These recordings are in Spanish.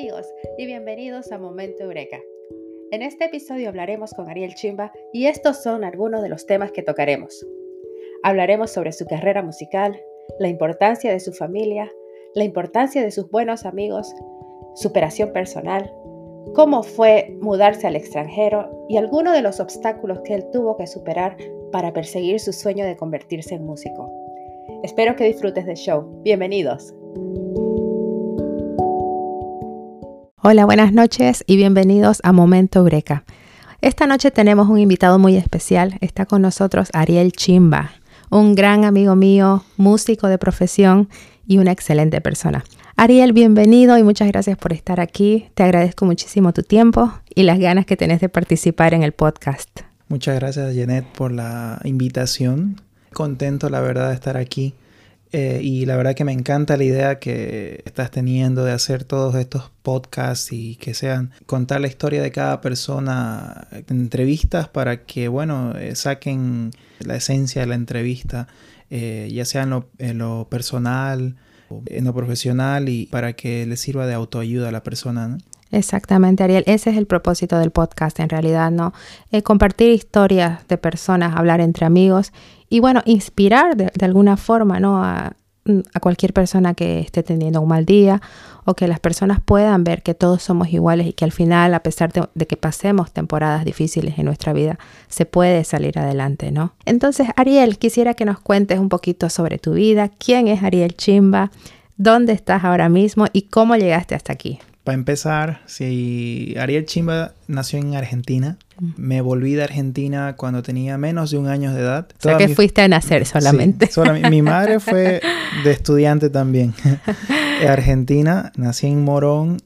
amigos y bienvenidos a Momento Eureka. En este episodio hablaremos con Ariel Chimba y estos son algunos de los temas que tocaremos. Hablaremos sobre su carrera musical, la importancia de su familia, la importancia de sus buenos amigos, superación personal, cómo fue mudarse al extranjero y algunos de los obstáculos que él tuvo que superar para perseguir su sueño de convertirse en músico. Espero que disfrutes del show. Bienvenidos. Hola, buenas noches y bienvenidos a Momento Eureka. Esta noche tenemos un invitado muy especial. Está con nosotros Ariel Chimba, un gran amigo mío, músico de profesión y una excelente persona. Ariel, bienvenido y muchas gracias por estar aquí. Te agradezco muchísimo tu tiempo y las ganas que tenés de participar en el podcast. Muchas gracias, Janet, por la invitación. Contento, la verdad, de estar aquí. Eh, y la verdad que me encanta la idea que estás teniendo de hacer todos estos podcasts y que sean contar la historia de cada persona en entrevistas para que, bueno, eh, saquen la esencia de la entrevista, eh, ya sea en lo, en lo, personal, en lo profesional y para que le sirva de autoayuda a la persona. ¿no? Exactamente, Ariel. Ese es el propósito del podcast, en realidad, ¿no? Eh, compartir historias de personas, hablar entre amigos y, bueno, inspirar de, alguna forma, ¿no? A, cualquier persona que esté teniendo un mal día o que las personas puedan ver que todos somos iguales y que al final, a pesar de, de que pasemos temporadas difíciles en nuestra vida, se puede salir adelante, ¿no? Entonces, Ariel, quisiera que nos cuentes un poquito sobre tu vida, quién es Ariel Chimba, dónde estás ahora mismo y cómo llegaste hasta aquí. Para empezar, si Ariel Chimba nació en Argentina, me volví de Argentina cuando tenía menos de un año de edad. O sea que fuiste a nacer solamente. Sí. Mi madre fue de estudiante también. Argentina, nací en Morón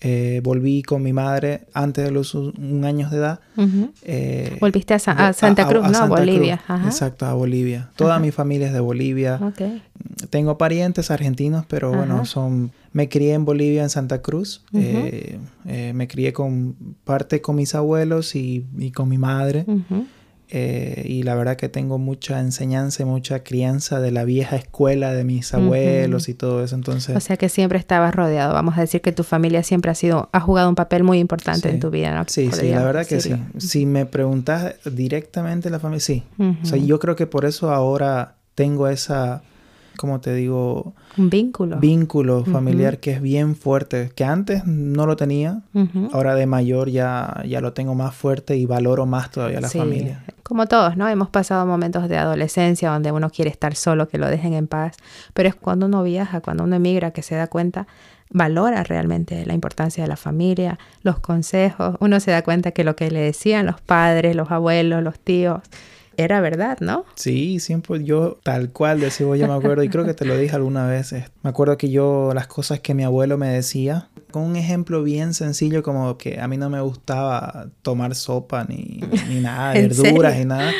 eh, volví con mi madre antes de los un años de edad. Uh -huh. eh, Volviste a, Sa a Santa Cruz, a, a ¿no? Santa Bolivia. Cruz. Ajá. Exacto, a Bolivia. Toda Ajá. mi familia es de Bolivia. Okay. Tengo parientes argentinos, pero Ajá. bueno, son... Me crié en Bolivia, en Santa Cruz. Uh -huh. eh, me crié con parte con mis abuelos y, y con mi madre. Uh -huh. Eh, y la verdad que tengo mucha enseñanza y mucha crianza de la vieja escuela de mis abuelos uh -huh. y todo eso. Entonces, o sea que siempre estabas rodeado. Vamos a decir que tu familia siempre ha sido, ha jugado un papel muy importante sí. en tu vida, ¿no? Sí, sí, la verdad que sí. Si me preguntas directamente la familia, sí. Uh -huh. O sea, yo creo que por eso ahora tengo esa, como te digo? Un vínculo. Vínculo familiar uh -huh. que es bien fuerte, que antes no lo tenía, uh -huh. ahora de mayor ya, ya lo tengo más fuerte y valoro más todavía la sí. familia. Como todos, ¿no? Hemos pasado momentos de adolescencia donde uno quiere estar solo, que lo dejen en paz, pero es cuando uno viaja, cuando uno emigra, que se da cuenta, valora realmente la importancia de la familia, los consejos, uno se da cuenta que lo que le decían los padres, los abuelos, los tíos, era verdad, ¿no? Sí, siempre yo tal cual decía, yo me acuerdo, y creo que te lo dije alguna vez, me acuerdo que yo las cosas que mi abuelo me decía, con un ejemplo bien sencillo como que a mí no me gustaba tomar sopa ni, ni nada, verduras ni nada,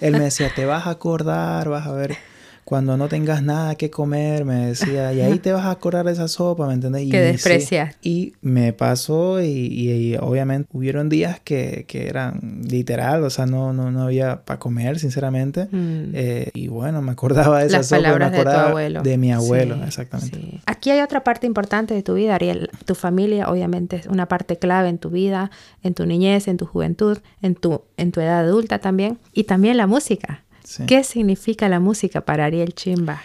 él me decía, te vas a acordar, vas a ver cuando no tengas nada que comer, me decía, y ahí te vas a acordar de esa sopa, ¿me entendés? Que desprecias. Y me pasó y, y, y, obviamente hubieron días que, que eran literal, o sea, no, no, no había para comer, sinceramente. Mm. Eh, y bueno, me acordaba de esa Las sopa, palabras me acordaba de, tu abuelo. de mi abuelo, sí, exactamente. Sí. Aquí hay otra parte importante de tu vida, Ariel. Tu familia, obviamente, es una parte clave en tu vida, en tu niñez, en tu juventud, en tu, en tu edad adulta también, y también la música. Sí. ¿Qué significa la música para Ariel Chimba?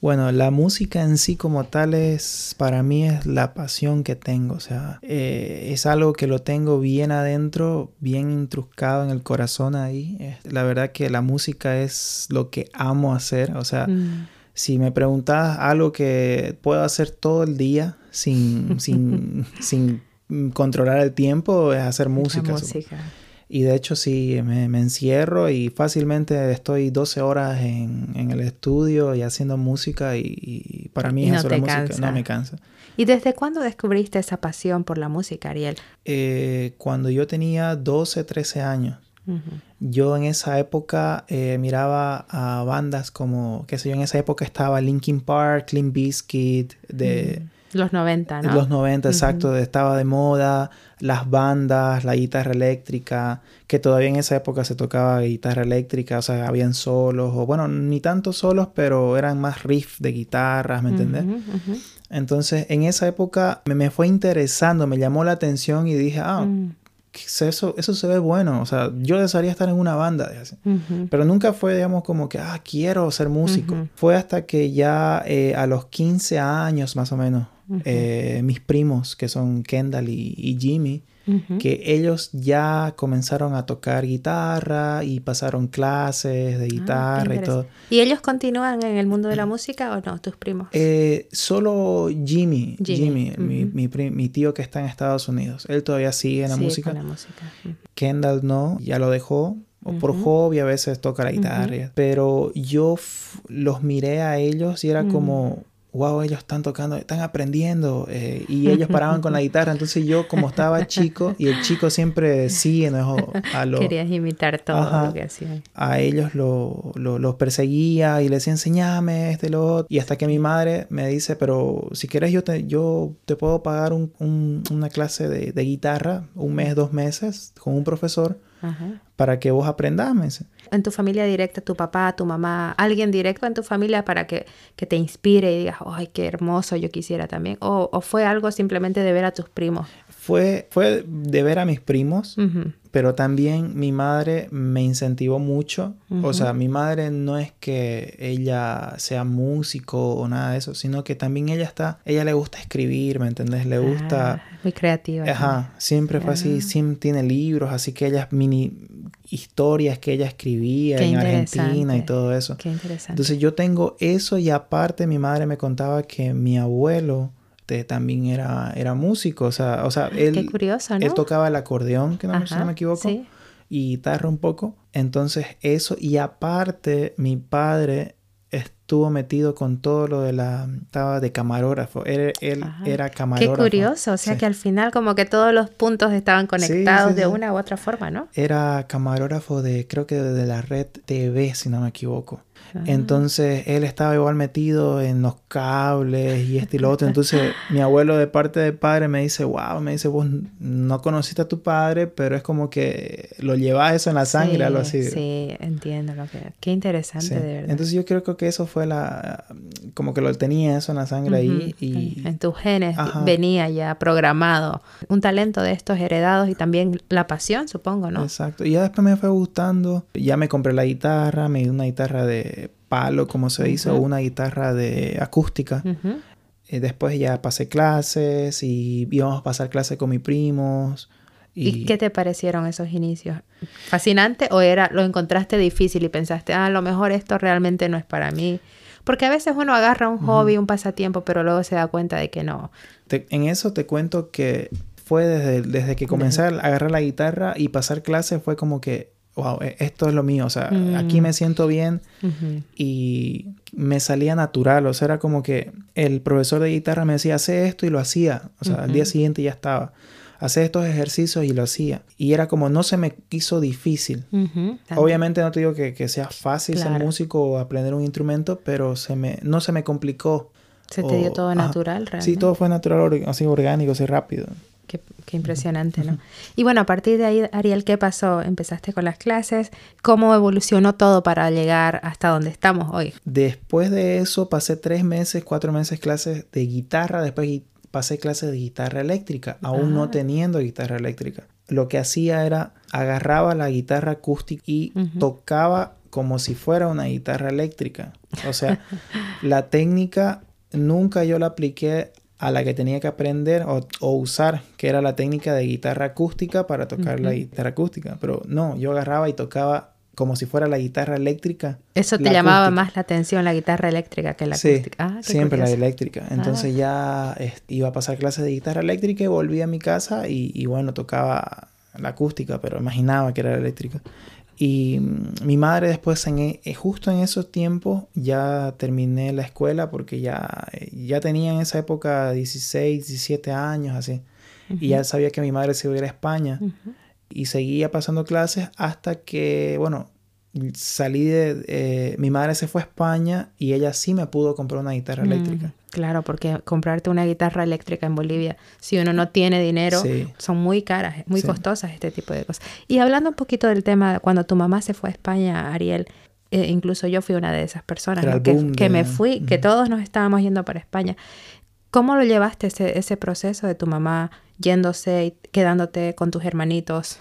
Bueno, la música en sí como tal es, para mí es la pasión que tengo, o sea, eh, es algo que lo tengo bien adentro, bien intruscado en el corazón ahí. La verdad que la música es lo que amo hacer, o sea, mm. si me preguntas algo que puedo hacer todo el día sin, sin, sin controlar el tiempo, es hacer música. La música. Y de hecho sí, me, me, encierro y fácilmente estoy 12 horas en, en el estudio y haciendo música y, y para mí y no eso la música cansa. no me cansa. ¿Y desde cuándo descubriste esa pasión por la música, Ariel? Eh, cuando yo tenía 12, 13 años. Uh -huh. Yo en esa época eh, miraba a bandas como, qué sé yo, en esa época estaba Linkin Park, Limp Bizkit, de... Uh -huh Los 90, ¿no? Los 90, exacto. Estaba de moda las bandas, la guitarra eléctrica, que todavía en esa época se tocaba guitarra eléctrica, o sea, habían solos, o bueno, ni tantos solos, pero eran más riffs de guitarras, ¿me entendés? Entonces, en esa época me, me, fue interesando, me llamó la atención y dije, ah, mm. eso, eso se ve bueno, o sea, yo desearía estar en una banda, pero nunca fue, digamos, como que, ah, quiero ser músico. Fue hasta que ya eh, a los 15 años más o menos, eh, mis primos, que son Kendall y, Jimmy, que ellos ya comenzaron a tocar guitarra y pasaron clases de ah, guitarra y todo. ¿Y ellos continúan en el mundo de la música o no, tus primos? Eh, solo Jimmy, Jimmy, mi, tío que está en Estados Unidos. Él todavía sigue en la música. la música. Kendall no, ya lo dejó. O por hobby a veces toca la guitarra. Pero yo los miré a ellos y era como wow, ellos están tocando, están aprendiendo eh, y ellos paraban con la guitarra. Entonces yo como estaba chico y el chico siempre sigue, ¿no? A los, Querías imitar todo lo que hacían. A ellos los lo, perseguía y les decía, enseñame este, lo otro. Y hasta que mi madre me dice, pero si quieres yo te, yo te puedo pagar un, una clase de, de guitarra, un mes, dos meses, con un profesor para que vos aprendas. En tu familia directa, tu papá, tu mamá, alguien directo en tu familia para que, que te inspire y digas, ay, qué hermoso, yo quisiera también. O, o, fue algo simplemente de ver a tus primos. Fue, fue de ver a mis primos, pero también mi madre me incentivó mucho. O sea, mi madre no es que ella sea músico o nada de eso, sino que también ella está, ella le gusta escribir, ¿me entendés? Le gusta... Ah, muy creativa. Ajá, siempre fue así, siempre tiene libros, así que ella mini historias que ella escribía en Argentina y todo eso. Qué interesante. Entonces yo tengo eso y aparte mi madre me contaba que mi abuelo también era, era músico, o sea, o sea él, él tocaba el acordeón, que no, si no me equivoco, y guitarra un poco. Entonces eso, y aparte mi padre estuvo metido con todo lo de la estaba de camarógrafo él, él era camarógrafo. qué curioso o sea que al final como que todos los puntos estaban conectados de una u otra forma no era camarógrafo de creo que de la red TV si no me equivoco entonces él estaba igual metido en los cables y este y lo otro. Entonces mi abuelo de parte de padre me dice, wow, me dice, vos no conociste a tu padre, pero es como que lo llevas eso en la sangre, algo así. Sí, entiendo lo que... Qué interesante, de verdad. Entonces yo creo que eso fue la... como que lo tenía eso en la sangre ahí y... En tus genes venía ya programado un talento de estos heredados y también la pasión, supongo, ¿no? Exacto. Y ya después me fue gustando. Ya me compré la guitarra, me di una guitarra de palo, como se dice, o una guitarra de acústica. y después ya pasé clases y íbamos a pasar clases con mis primos. Y... qué te parecieron esos inicios? ¿Fascinante o era lo encontraste difícil y pensaste, ah, a lo mejor esto realmente no es para mí? Porque a veces uno agarra un hobby, un pasatiempo, pero luego se da cuenta de que no. en eso te cuento que fue desde, desde que comencé a agarrar la guitarra y pasar clases, fue como que wow, e, esto es lo mío, o sea, aquí me mm. siento bien y me salía natural, o sea, era como que el profesor de guitarra me decía, hace esto y lo hacía, o sea, al día siguiente ya estaba. Hacer estos ejercicios y lo hacía. Y era como, no se me hizo difícil. Obviamente no te digo que, sea fácil ser músico o aprender un instrumento, pero se me, no se me complicó. Se te dio todo natural, realmente. Sí, todo fue natural, así orgánico, así rápido. Qué, impresionante, ¿no? Y bueno, a partir de ahí, Ariel, ¿qué pasó? Empezaste con las clases. ¿Cómo evolucionó todo para llegar hasta donde estamos hoy? Después de eso pasé tres meses, cuatro meses clases de guitarra. Después pasé clases de guitarra eléctrica, aún no teniendo guitarra eléctrica. Lo que hacía era agarraba la guitarra acústica y tocaba como si fuera una guitarra eléctrica. O sea, la técnica nunca yo la apliqué a la que tenía que aprender o, usar, que era la técnica de guitarra acústica para tocar la guitarra acústica. Pero no, yo agarraba y tocaba como si fuera la guitarra eléctrica. Eso te llamaba más la atención, la guitarra eléctrica que la acústica. Ah, siempre la eléctrica. Entonces ya iba a pasar clases de guitarra eléctrica y volví a mi casa y, y bueno, tocaba la acústica, pero imaginaba que era la eléctrica. Y mm, mi madre después, en, e, eh, justo en esos tiempos, ya terminé la escuela porque ya, eh, ya tenía en esa época 16, 17 años, así. Y ya sabía que mi madre se iba a ir a España. Y seguía pasando clases hasta que, bueno, salí de... eh, mi madre se fue a España y ella sí me pudo comprar una guitarra Mm, eléctrica. Claro, porque comprarte una guitarra eléctrica en Bolivia, si uno no tiene dinero, Sí. son muy caras, muy Sí. costosas este tipo de cosas. Y hablando un poquito del tema, cuando tu mamá se fue a España, Ariel, eh, incluso yo fui una de esas personas que, me fui, que todos nos estábamos yendo para España. ¿Cómo lo llevaste ese, ese proceso de tu mamá yéndose y quedándote con tus hermanitos?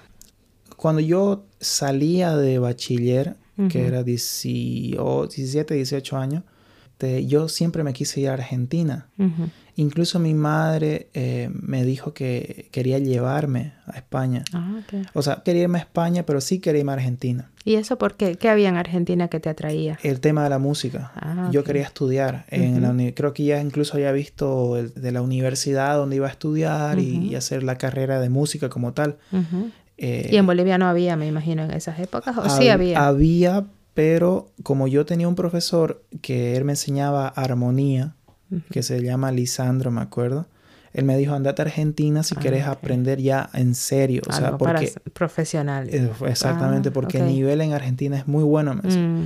Cuando yo salía de bachiller, que era 18, 17, 18 años, te- yo siempre me quise ir a Argentina. Ujú. Incluso mi madre eh, me dijo que quería llevarme a España. Ah, ok. O sea, quería irme a España, pero sí quería irme a Argentina. ¿Y eso por qué? ¿Qué había en Argentina que te atraía? El tema de la música. Ah, Yo quería estudiar. En la uni- creo que ya incluso había visto el- de la universidad donde iba a estudiar y- Ujú. y, hacer la carrera de música como tal. Eh, Y en Bolivia no había, me imagino, en esas épocas, o sí hab- había. Había, pero como yo tenía un profesor que él me enseñaba armonía, que se llama Lisandro, me acuerdo. Él me dijo, andate a Argentina si Ah, quieres aprender ya en serio. O sea, Algo para porque... ser profesional. eh, Exactamente, Ah, porque el nivel en Argentina es muy bueno. me. Mm,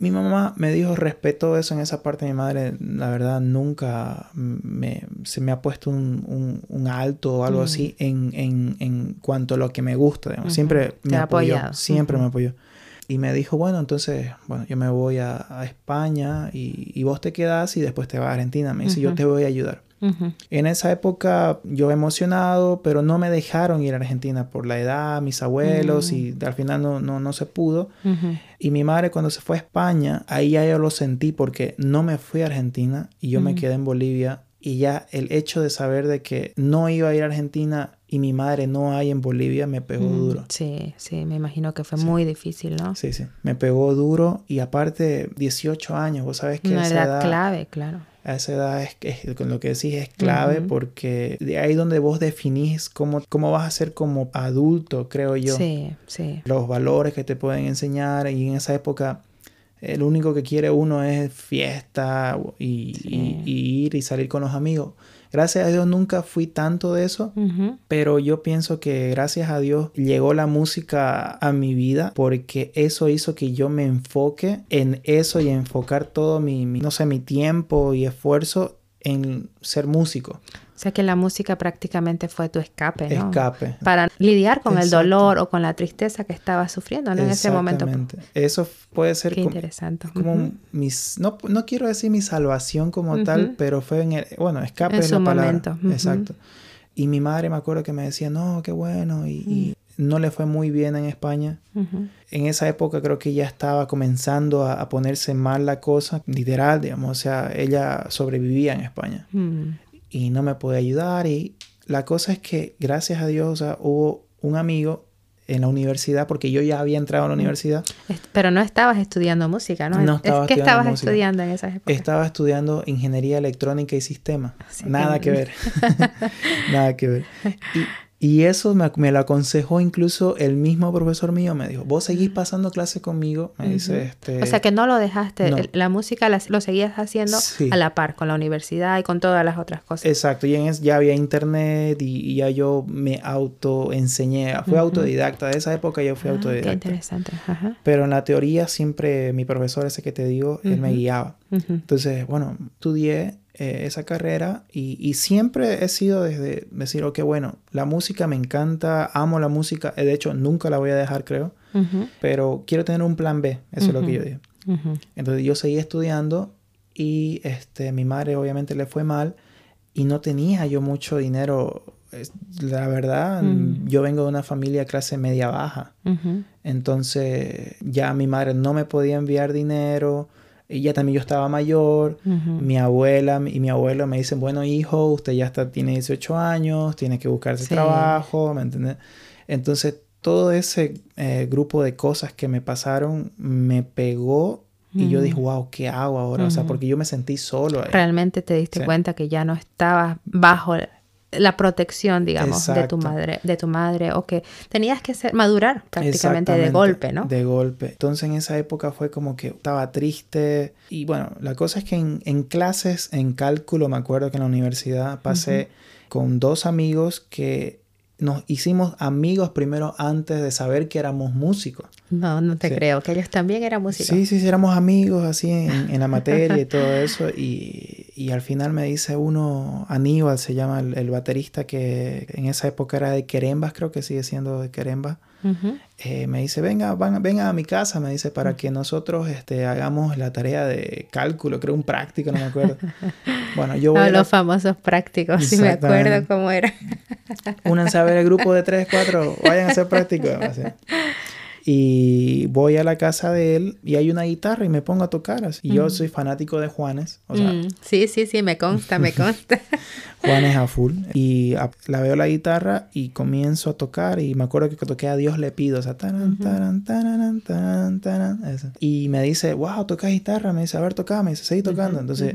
Mi mamá me dijo, respetó eso en esa parte. Mi madre, la verdad, nunca me, se me ha puesto un, un- un alto o algo Mm. así en, en, en cuanto a lo que me gusta. digamos. Siempre me apoyó. apoyado. Siempre me apoyó. Y me dijo, bueno, entonces, bueno, yo me voy a, a España y, y vos te quedás y después te vas a Argentina. Me dice, yo te voy a ayudar. En esa época yo emocionado, pero no me dejaron ir a Argentina por la edad, mis abuelos, Mm. y al final no, no, no se pudo. Y mi madre cuando se fue a España, ahí ya yo lo sentí porque no me fui a Argentina y yo me quedé en Bolivia. Y ya el hecho de saber de que no iba a ir a Argentina y mi madre no hay en Bolivia me pegó Mm, duro. Sí, sí, me imagino que fue Sí. muy difícil, ¿no? Sí, sí, me pegó duro y aparte 18 años, vos sabes que Una a esa edad edad, clave, claro. a esa edad es, es- con lo que decís es clave porque de ahí donde vos definís cómo, cómo vas a ser como adulto, creo yo. Sí, sí. los valores que te pueden enseñar y en esa época el único que quiere uno es fiesta y, Sí. y- y ir y salir con los amigos. Gracias a Dios nunca fui tanto de eso, pero yo pienso que gracias a Dios llegó la música a mi vida porque eso hizo que yo me enfoque en eso y enfocar todo mi, mi- no sé, mi tiempo y esfuerzo en ser músico. O sea que la música prácticamente fue tu escape, ¿no? Escape. Para lidiar con el Exacto. dolor o con la tristeza que estabas sufriendo, ¿no? En ese momento. Exactamente. Eso puede ser Qué como, interesante. como Ujú. mis no, no quiero decir mi salvación como Ujú. tal, pero fue en el, bueno, escape En es su la palabra. momento, ujú. Exacto. Y mi madre me acuerdo que me decía, "No, qué bueno" y, y no le fue muy bien en España. Ujú. En esa época creo que ya estaba comenzando a, a ponerse mal la cosa, literal, digamos, o sea, ella sobrevivía en España Mm. Y no me podía ayudar y la cosa es que gracias a Dios, o sea, hubo un amigo en la universidad porque yo ya había entrado a la universidad Es- Pero no estabas estudiando música, ¿no? No Es- estaba ¿Qué estudiando estabas música. estudiando en esas épocas? Estaba estudiando ingeniería electrónica y sistemas. Así Nada que- que ver. Nada que ver. Y, y eso me, me lo aconsejó incluso el mismo profesor mío. Me dijo, vos seguís pasando clases conmigo. Me dice, este... O sea que no lo dejaste, no. la música la- lo seguías haciendo Sí. a la par con la universidad y con todas las otras cosas. Exacto, y en es, ya había internet y, y ya yo me autoenseñé, fui Ujú. autodidacta, de esa época yo fui Ah, Qué autodidacta. interesante. Ajá. Pero en la teoría siempre mi profesor ese que te digo, él me guiaba. Entonces, bueno, estudié eh, esa carrera y, y siempre he sido desde decir, ok, bueno, la música me encanta, amo la música, eh, de hecho nunca la voy a dejar, creo, pero quiero tener un plan B, eso es lo que yo dije. Entonces yo seguí estudiando y este, mi madre obviamente le fue mal y no tenía yo mucho dinero. La verdad, Mm. yo vengo de una familia clase media baja. Entonces ya mi madre no me podía enviar dinero. Y ya también yo estaba mayor. Mi abuela y mi abuelo me dicen, bueno hijo, usted ya está, tiene 18 años, tiene que buscarse Sí. trabajo, ¿me entiendes? Entonces todo ese eh, grupo de cosas que me pasaron me pegó y yo dije, wow, ¿qué hago ahora? O sea, porque yo me sentí solo. ahí. Realmente te diste Sí. cuenta que ya no estabas bajo la protección, digamos, de tu madre, de tu madre, o que tenías que ser, madurar prácticamente de golpe, ¿no? De golpe. Entonces en esa época fue como que estaba triste. Y bueno, la cosa es que en, en clases, en cálculo, me acuerdo que en la universidad pasé con dos amigos que nos hicimos amigos primero antes de saber que éramos músicos. No, no te creo, que ellos también eran músicos. Sí, sí, sí, éramos amigos así en, la materia y todo eso. Y, y, al final me dice uno, Aníbal se llama el, baterista que en esa época era de Querembas, creo que sigue siendo de Querembas. Eh, me dice, venga, venga a mi casa, me dice, para que nosotros este, hagamos la tarea de cálculo, creo un práctico, no me acuerdo. Bueno, yo voy a los famosos prácticos, si me acuerdo cómo era. Únanse a ver el grupo de tres, cuatro, vayan a hacer prácticos. Y voy a la casa de él y hay una guitarra y me pongo a tocar. Y yo soy fanático de Juanes. Mm, sí, sí, sí, me consta, me consta. Juanes a full. Y la veo la guitarra y comienzo a tocar. Y me acuerdo que toqué a Dios le pido. O sea, taran, taran, taran, taran. Y me dice, wow, tocas guitarra. Me dice, a ver, toca. Me dice, seguí tocando. Entonces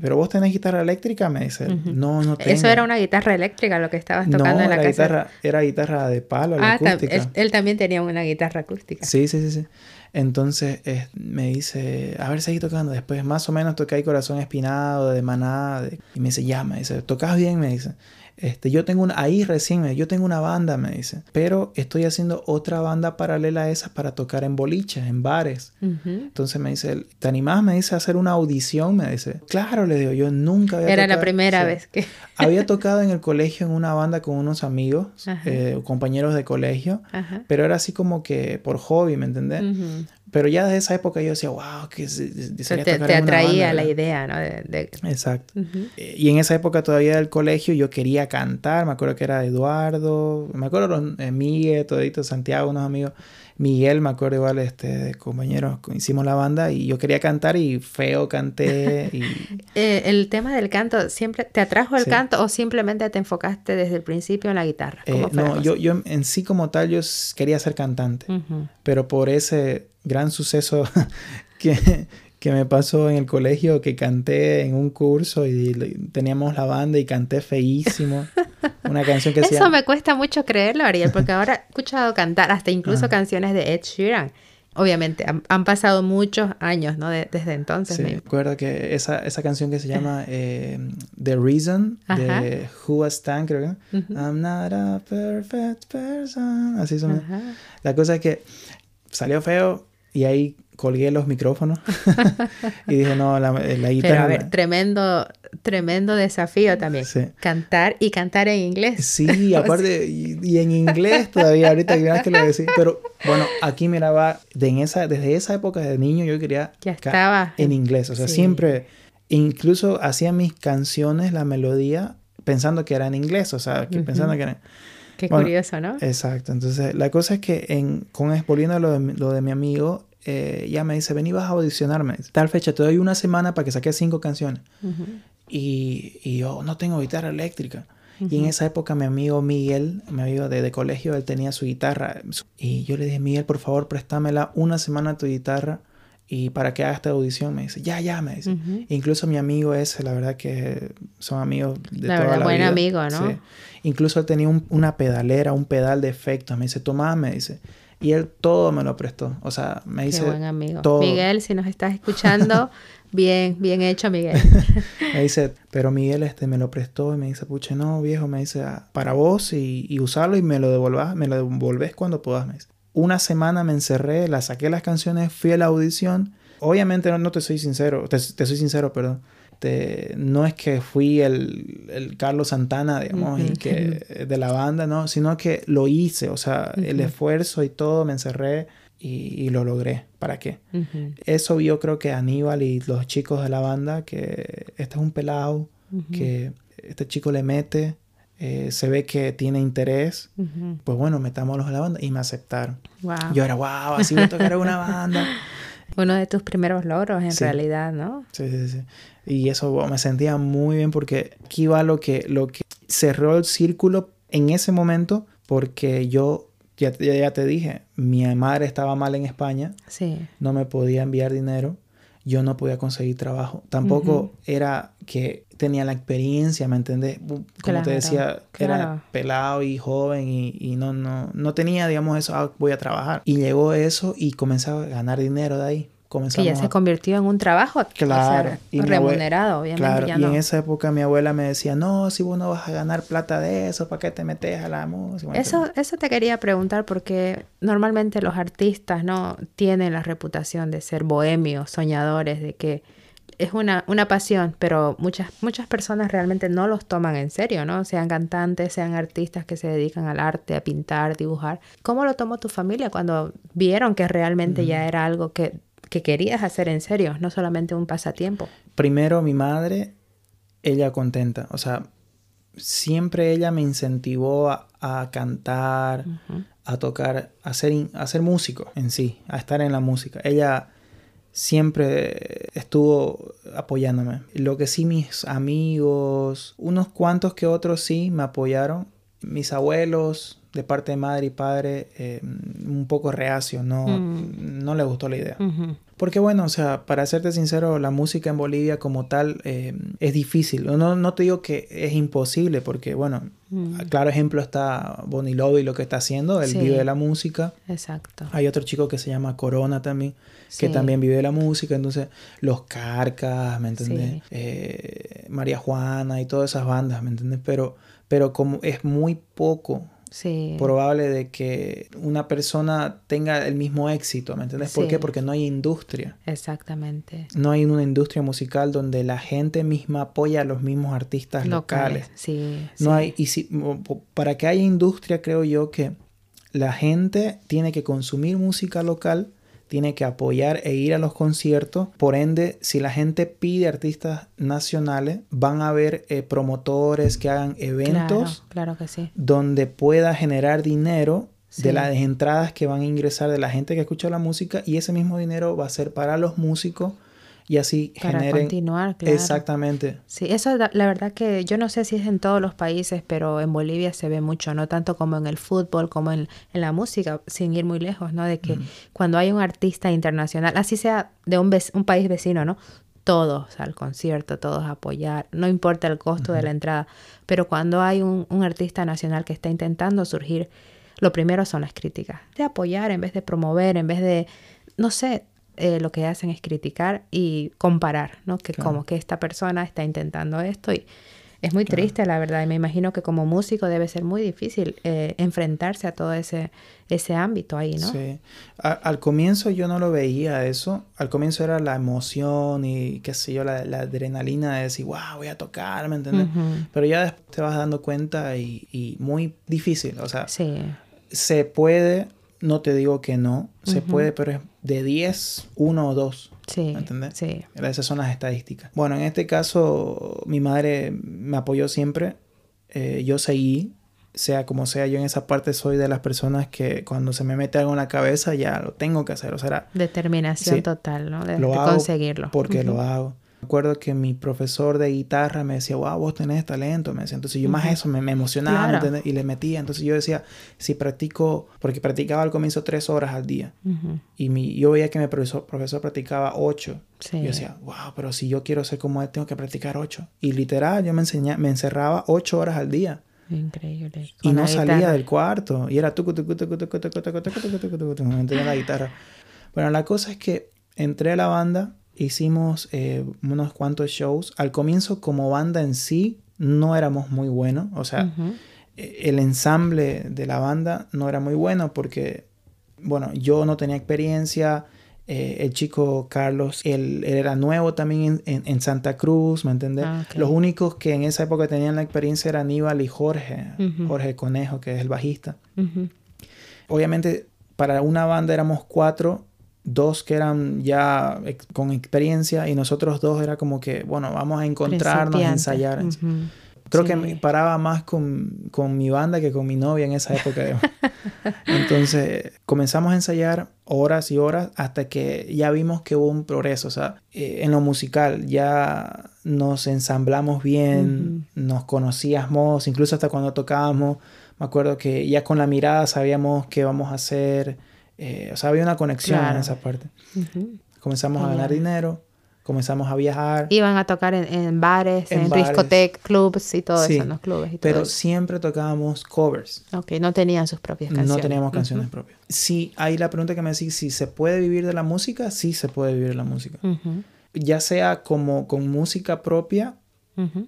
pero vos tenés guitarra eléctrica, me dice. No, no tengo. Eso era una guitarra eléctrica lo que estabas tocando en la, casa. Guitarra, era guitarra de palo, ah, acústica. Él, también tenía una guitarra acústica. Sí, sí, sí, sí. Entonces me dice, a ver, seguí tocando. Después más o menos toqué ahí Corazón Espinado, de Maná. Y me dice, ya, me dice, tocas bien, me dice. Este, yo tengo una, ahí recién, me, yo tengo una banda, me dice, pero estoy haciendo otra banda paralela a esa para tocar en boliches, en bares. Entonces me dice, ¿te animás? Me dice, a hacer una audición, me dice. Claro, le digo, yo nunca había Era la primera vez que... había tocado en el colegio en una banda con unos amigos, eh, compañeros de colegio, pero era así como que por hobby, ¿me entendés? Pero ya desde esa época yo decía, wow, que se, te, te atraía la idea, ¿no? De, Exacto. Eh, y en esa época todavía del colegio yo quería cantar, me acuerdo que era Eduardo, me acuerdo los, eh, Miguel, todito, Santiago, unos amigos, Miguel, me acuerdo igual, este, de compañeros, hicimos la banda y yo quería cantar y feo canté. Y... Eh, el tema del canto, ¿siempre te atrajo el canto o simplemente te enfocaste desde el principio en la guitarra? no, yo, yo en sí como tal yo quería ser cantante, pero por ese gran suceso que, que me pasó en el colegio, que canté en un curso y teníamos la banda y canté feísimo. Una canción que Eso me cuesta mucho creerlo, Ariel, porque ahora he escuchado cantar hasta incluso canciones de Ed Sheeran. Obviamente, han, pasado muchos años, ¿no? desde entonces. Sí, recuerdo que esa, esa canción que se llama eh, The Reason, de Who Was Stan, creo que. I'm not a perfect person. Así son. La cosa es que salió feo, y ahí colgué los micrófonos y dije, no, la, la guitarra... Pero a ver, tremendo, tremendo desafío también. Cantar y cantar en inglés. Sí, aparte, y, en inglés todavía, ahorita que lo decía. Pero bueno, aquí miraba, de en esa, desde esa época de niño yo quería... Ya estaba. En inglés, o sea, siempre, incluso hacía mis canciones, la melodía, pensando que era en inglés, o sea, que pensando que era... Qué curioso, ¿no? Exacto. Entonces, la cosa es que en, con volviendo a lo de, lo de mi amigo, eh, ya me dice, ven y vas a audicionarme. Tal fecha, te doy una semana para que saques cinco canciones. y, y, yo no tengo guitarra eléctrica. Y en esa época mi amigo Miguel, mi amigo de, de, colegio, él tenía su guitarra. Y yo le dije, Miguel, por favor, préstamela una semana tu guitarra y para que haga esta audición me dice, ya, ya, me dice. Incluso mi amigo ese, la verdad que son amigos de la toda verdad, la buen amigo, ¿no? Sí. Incluso él tenía una pedalera, un pedal de efectos. Me dice, toma, me dice. Y él todo me lo prestó. O sea, me dice. Qué buen amigo. Miguel, si nos estás escuchando, bien, bien hecho, Miguel. me dice, pero Miguel este me lo prestó y me dice, puche, no, viejo, me dice, ah, para vos y, y usarlo y me lo devolvás, me lo devolvés cuando puedas, me dice una semana me encerré, la saqué las canciones, fui a la audición. Obviamente no, te soy sincero, te, soy sincero, perdón. No es que fui el, Carlos Santana, digamos, y que, de la banda, no, sino que lo hice, o sea, el esfuerzo y todo, me encerré y, lo logré. ¿Para qué? Eso yo creo que Aníbal y los chicos de la banda, que este es un pelado, que este chico le mete, eh, se ve que tiene interés, pues bueno, metámoslos a la banda y me aceptaron. Yo era, wow, así voy a tocar una banda. Uno de tus primeros logros en realidad, ¿no? Sí, sí, sí. Y eso me sentía muy bien porque aquí va lo que, lo que cerró el círculo en ese momento porque yo, ya, ya, te dije, mi madre estaba mal en España, sí. no me podía enviar dinero, yo no podía conseguir trabajo. Tampoco era que tenía la experiencia, ¿me entendés? Como te decía, era pelado y joven y, no, no, no tenía, digamos, eso, ah, voy a trabajar. Y llegó eso y comencé a ganar dinero de ahí. Que ya se convirtió en un trabajo claro, y remunerado, obviamente. Claro, y en esa época mi abuela me decía, no, si vos no vas a ganar plata de eso, ¿para qué te metes a la música? Eso, eso te quería preguntar porque normalmente los artistas no tienen la reputación de ser bohemios, soñadores, de que es una, una pasión, pero muchas, muchas personas realmente no los toman en serio, ¿no? Sean cantantes, sean artistas que se dedican al arte, a pintar, dibujar. ¿Cómo lo tomó tu familia cuando vieron que realmente ya era algo que que querías hacer en serio, no solamente un pasatiempo. Primero mi madre, ella contenta, o sea, siempre ella me incentivó a, cantar, a tocar, a ser, a ser músico en sí, a estar en la música. Ella siempre estuvo apoyándome. Lo que sí mis amigos, unos cuantos que otros sí me apoyaron, mis abuelos de parte de madre y padre eh, un poco reacio, no, mm. no le gustó la idea. Porque bueno, o sea, para serte sincero, la música en Bolivia como tal eh, es difícil. No, no te digo que es imposible, porque bueno, mm. claro ejemplo está Bonnie Love y lo que está haciendo, él vive de la música. Exacto. Hay otro chico que se llama Corona también, que también vive de la música, entonces los Carcas, ¿me entiendes? Eh, María Juana y todas esas bandas, ¿me entiendes? Pero, pero como es muy poco probable de que una persona tenga el mismo éxito, ¿me entiendes? ¿Por qué? Porque no hay industria. Exactamente. No hay una industria musical donde la gente misma apoya a los mismos artistas locales. Sí. No hay y si para que haya industria creo yo que la gente tiene que consumir música local tiene que apoyar e ir a los conciertos. Por ende, si la gente pide artistas nacionales, van a haber eh, promotores que hagan eventos claro, que sí. donde pueda generar dinero de las entradas que van a ingresar de la gente que escucha la música y ese mismo dinero va a ser para los músicos y así Para continuar, claro. Exactamente. Sí, eso la, verdad que yo no sé si es en todos los países, pero en Bolivia se ve mucho, no tanto como en el fútbol, como en, la música, sin ir muy lejos, ¿no? De que cuando hay un artista internacional, así sea de un, un país vecino, ¿no? Todos al concierto, todos a apoyar, no importa el costo de la entrada, pero cuando hay un, un artista nacional que está intentando surgir, lo primero son las críticas, de apoyar en vez de promover, en vez de, no sé, eh, lo que hacen es criticar y comparar, ¿no? Que como que esta persona está intentando esto y es muy triste, la verdad. Y me imagino que como músico debe ser muy difícil eh, enfrentarse a todo ese, ese ámbito ahí, ¿no? Sí. al comienzo yo no lo veía eso. Al comienzo era la emoción y qué sé yo, la, adrenalina de decir, wow, voy a tocar, ¿me entiendes? Pero ya después te vas dando cuenta y, y muy difícil. O sea, sí. se puede, no te digo que no, se puede, pero es de 10, 1 o 2. Sí. ¿Me entiendes? Sí. Esas son las estadísticas. Bueno, en este caso, mi madre me apoyó siempre. Eh, yo seguí, sea como sea, yo en esa parte soy de las personas que cuando se me mete algo en la cabeza ya lo tengo que hacer. O sea, Determinación total, ¿no? De, lo conseguirlo. Porque lo hago. Recuerdo que mi profesor de guitarra me decía, wow, vos tenés talento, me decía. Entonces yo más eso me, me emocionaba claro. y le metía. Entonces yo decía, si practico, porque practicaba al comienzo tres horas al día uh -huh. y mi, yo veía que mi profesor, profesor practicaba ocho. Sí. Yo decía, wow, pero si yo quiero ser como él, tengo que practicar ocho. Y literal, yo me, enseña, me encerraba ocho horas al día. Increíble. Con y no salía del cuarto. Y era tu, la guitarra. Bueno, la cosa es que entré a la banda hicimos eh, unos cuantos shows. Al comienzo como banda en sí no éramos muy buenos, o sea, e, el ensamble de la banda no era muy bueno porque, bueno, yo no tenía experiencia, eh, el chico Carlos, él, era nuevo también en, Santa Cruz, ¿me entiendes? Ah, Los únicos que en esa época tenían la experiencia eran Aníbal y Jorge, Jorge Conejo, que es el bajista. Obviamente, para una banda éramos cuatro dos que eran ya con experiencia y nosotros dos era como que, bueno, vamos a encontrarnos, a ensayar. Creo que me paraba más con, con, mi banda que con mi novia en esa época. Entonces comenzamos a ensayar horas y horas hasta que ya vimos que hubo un progreso. O sea, eh, en lo musical ya nos ensamblamos bien, nos conocíamos, incluso hasta cuando tocábamos. Me acuerdo que ya con la mirada sabíamos qué vamos a hacer. Eh, o sea, había una conexión en esa parte. Comenzamos a ganar dinero, comenzamos a viajar. Iban a tocar en, bares, en, discotecas, clubs y todo eso, en los clubes y todo Pero siempre tocábamos covers. Ok, no tenían sus propias canciones. No teníamos canciones propias. Sí, hay la pregunta que me decís, si se puede vivir de la música, sí se puede vivir de la música. Ya sea como con música propia,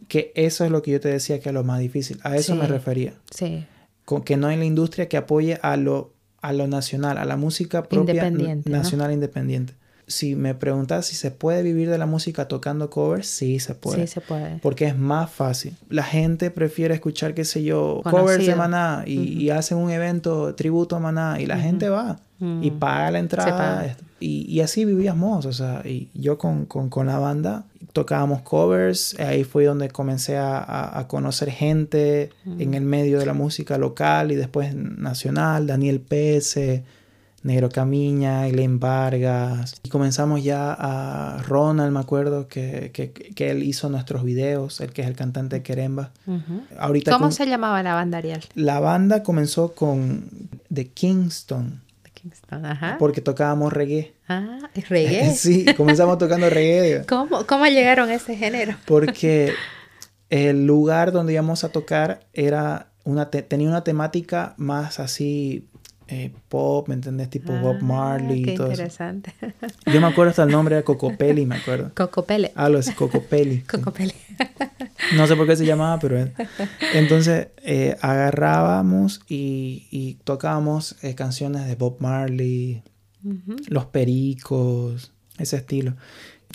que eso es lo que yo te decía que es lo más difícil. A eso me refería. Sí. Con que no hay la industria que apoye a lo, a lo nacional, a la música propia nacional independiente si me preguntas si se puede vivir de la música tocando covers, sí se puede. Sí se puede. Porque es más fácil. La gente prefiere escuchar, qué sé yo, covers de Maná y, hacen un evento tributo a Maná y la gente va y paga la entrada. Y, así vivíamos, o sea, y yo con, la banda tocábamos covers, ahí fue donde comencé a, a conocer gente en el medio de la música local y después nacional, Daniel Pese. Negro Camiña, Glenn Vargas. Y comenzamos ya a Ronald, me acuerdo, que, que, él hizo nuestros videos, el que es el cantante de Queremba. Ahorita ¿Cómo se llamaba la banda, Ariel? La banda comenzó con The Kingston. The Kingston, ajá. Porque tocábamos reggae. Ah, reggae? sí, comenzamos tocando reggae. ¿Cómo, ¿Cómo llegaron a ese género? Porque el lugar donde íbamos a tocar era una tenía una temática más así eh, pop, ¿me entendés? Tipo Bob ah, Marley y todo interesante. Yo me acuerdo hasta el nombre de Cocopelli, me acuerdo. Cocopele. Ah, lo es Cocopelli. Cocopelli. no sé por qué se llamaba, pero... Entonces eh, agarrábamos y, tocábamos eh, canciones de Bob Marley, Los Pericos, ese estilo.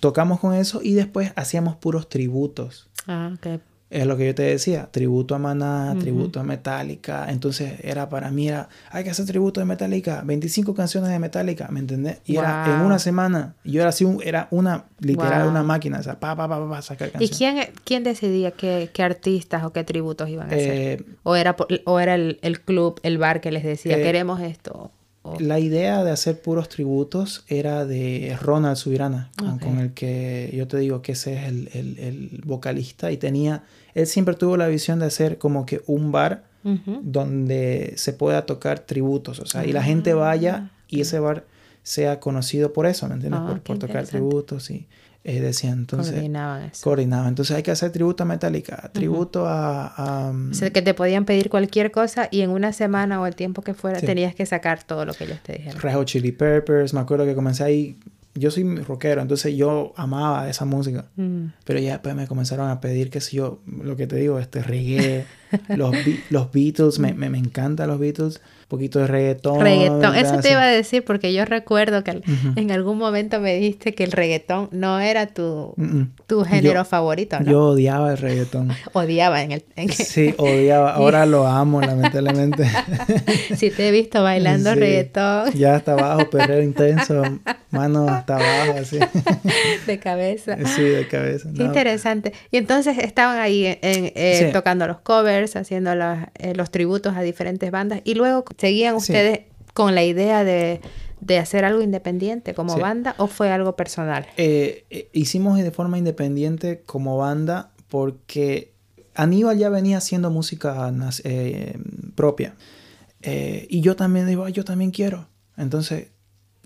Tocamos con eso y después hacíamos puros tributos. Ah, ok es lo que yo te decía, tributo a Maná, tributo a Metallica. Entonces era para mí, era, hay que hacer tributo de Metallica, 25 canciones de Metallica, ¿me entendés? Y era en una semana. Yo era así, era una, literal, una máquina, o sea, pa, pa, pa, pa, sacar canciones. ¿Y quién, quién decidía qué, qué, artistas o qué tributos iban a hacer? Eh, ¿O era, o era el, el, club, el bar que les decía, eh, queremos esto? La idea de hacer puros tributos era de Ronald Subirana, con, el que yo te digo que ese es el, el, el, vocalista y tenía, él siempre tuvo la visión de hacer como que un bar donde se pueda tocar tributos, o sea, y la gente ah, vaya y ese bar sea conocido por eso, ¿me entiendes? Ah, por, tocar tributos y eh, decían entonces coordinaban eso. coordinaban entonces hay que hacer tributo a Metallica tributo a, o sea que te podían pedir cualquier cosa y en una semana o el tiempo que fuera tenías que sacar todo lo que ellos te dijeron Red Chili Peppers me acuerdo que comencé ahí yo soy rockero, entonces yo amaba esa música. Mm. Pero ya después me comenzaron a pedir, qué sé yo, lo que te digo, este reggae, los, los Beatles, me, me, me encantan los Beatles poquito de reggaetón. Reggaetón, eso te iba a decir porque yo recuerdo que en algún momento me dijiste que el reggaetón no era tu, tu género favorito, ¿no? Yo odiaba el reggaetón. odiaba en el... Sí, odiaba. Ahora lo amo, lamentablemente. sí, te he visto bailando reggaetón. Ya hasta abajo, perreo intenso, mano hasta abajo, así. de cabeza. Sí, de cabeza. Qué interesante. Y entonces estaban ahí en, eh, tocando los covers, haciendo eh, los tributos a diferentes bandas y luego ¿Seguían ustedes con la idea de, hacer algo independiente como banda o fue algo personal? Eh, eh, hicimos de forma independiente como banda porque Aníbal ya venía haciendo música eh, propia. y yo también digo, yo también quiero. Entonces,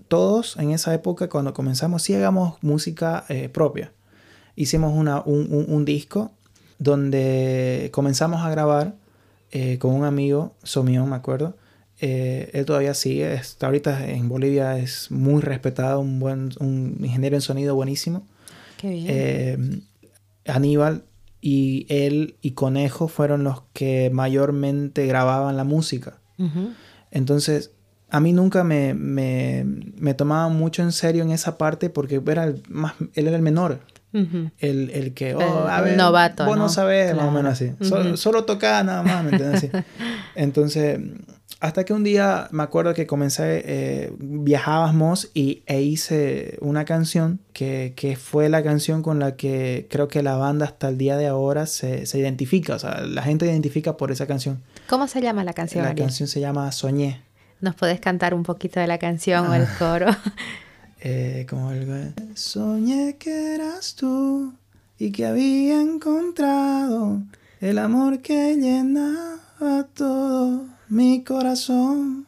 todos en esa época, cuando comenzamos, sí hagamos música propia. Hicimos una, un, un, disco donde comenzamos a grabar con un amigo, Somión, me acuerdo. Eh, él todavía sigue, está ahorita en Bolivia, es muy respetado, un buen un ingeniero en sonido buenísimo. Qué bien. Eh, Aníbal y él y Conejo fueron los que mayormente grababan la música. Entonces, a mí nunca me, me, me tomaban mucho en serio en esa parte porque era el más, él era el menor. el, el, que, oh, a ver, novato, vos no, sabés, más o menos así. solo, solo tocaba nada más, ¿me entiendes? Entonces, hasta que un día me acuerdo que comencé, eh, viajábamos y, e hice una canción que, que, fue la canción con la que creo que la banda hasta el día de ahora se, se identifica. O sea, la gente identifica por esa canción. ¿Cómo se llama la canción? La canción se llama Soñé. ¿Nos puedes cantar un poquito de la canción o el ah. coro? eh, como el... Soñé que eras tú y que había encontrado el amor que llenaba todo mi corazón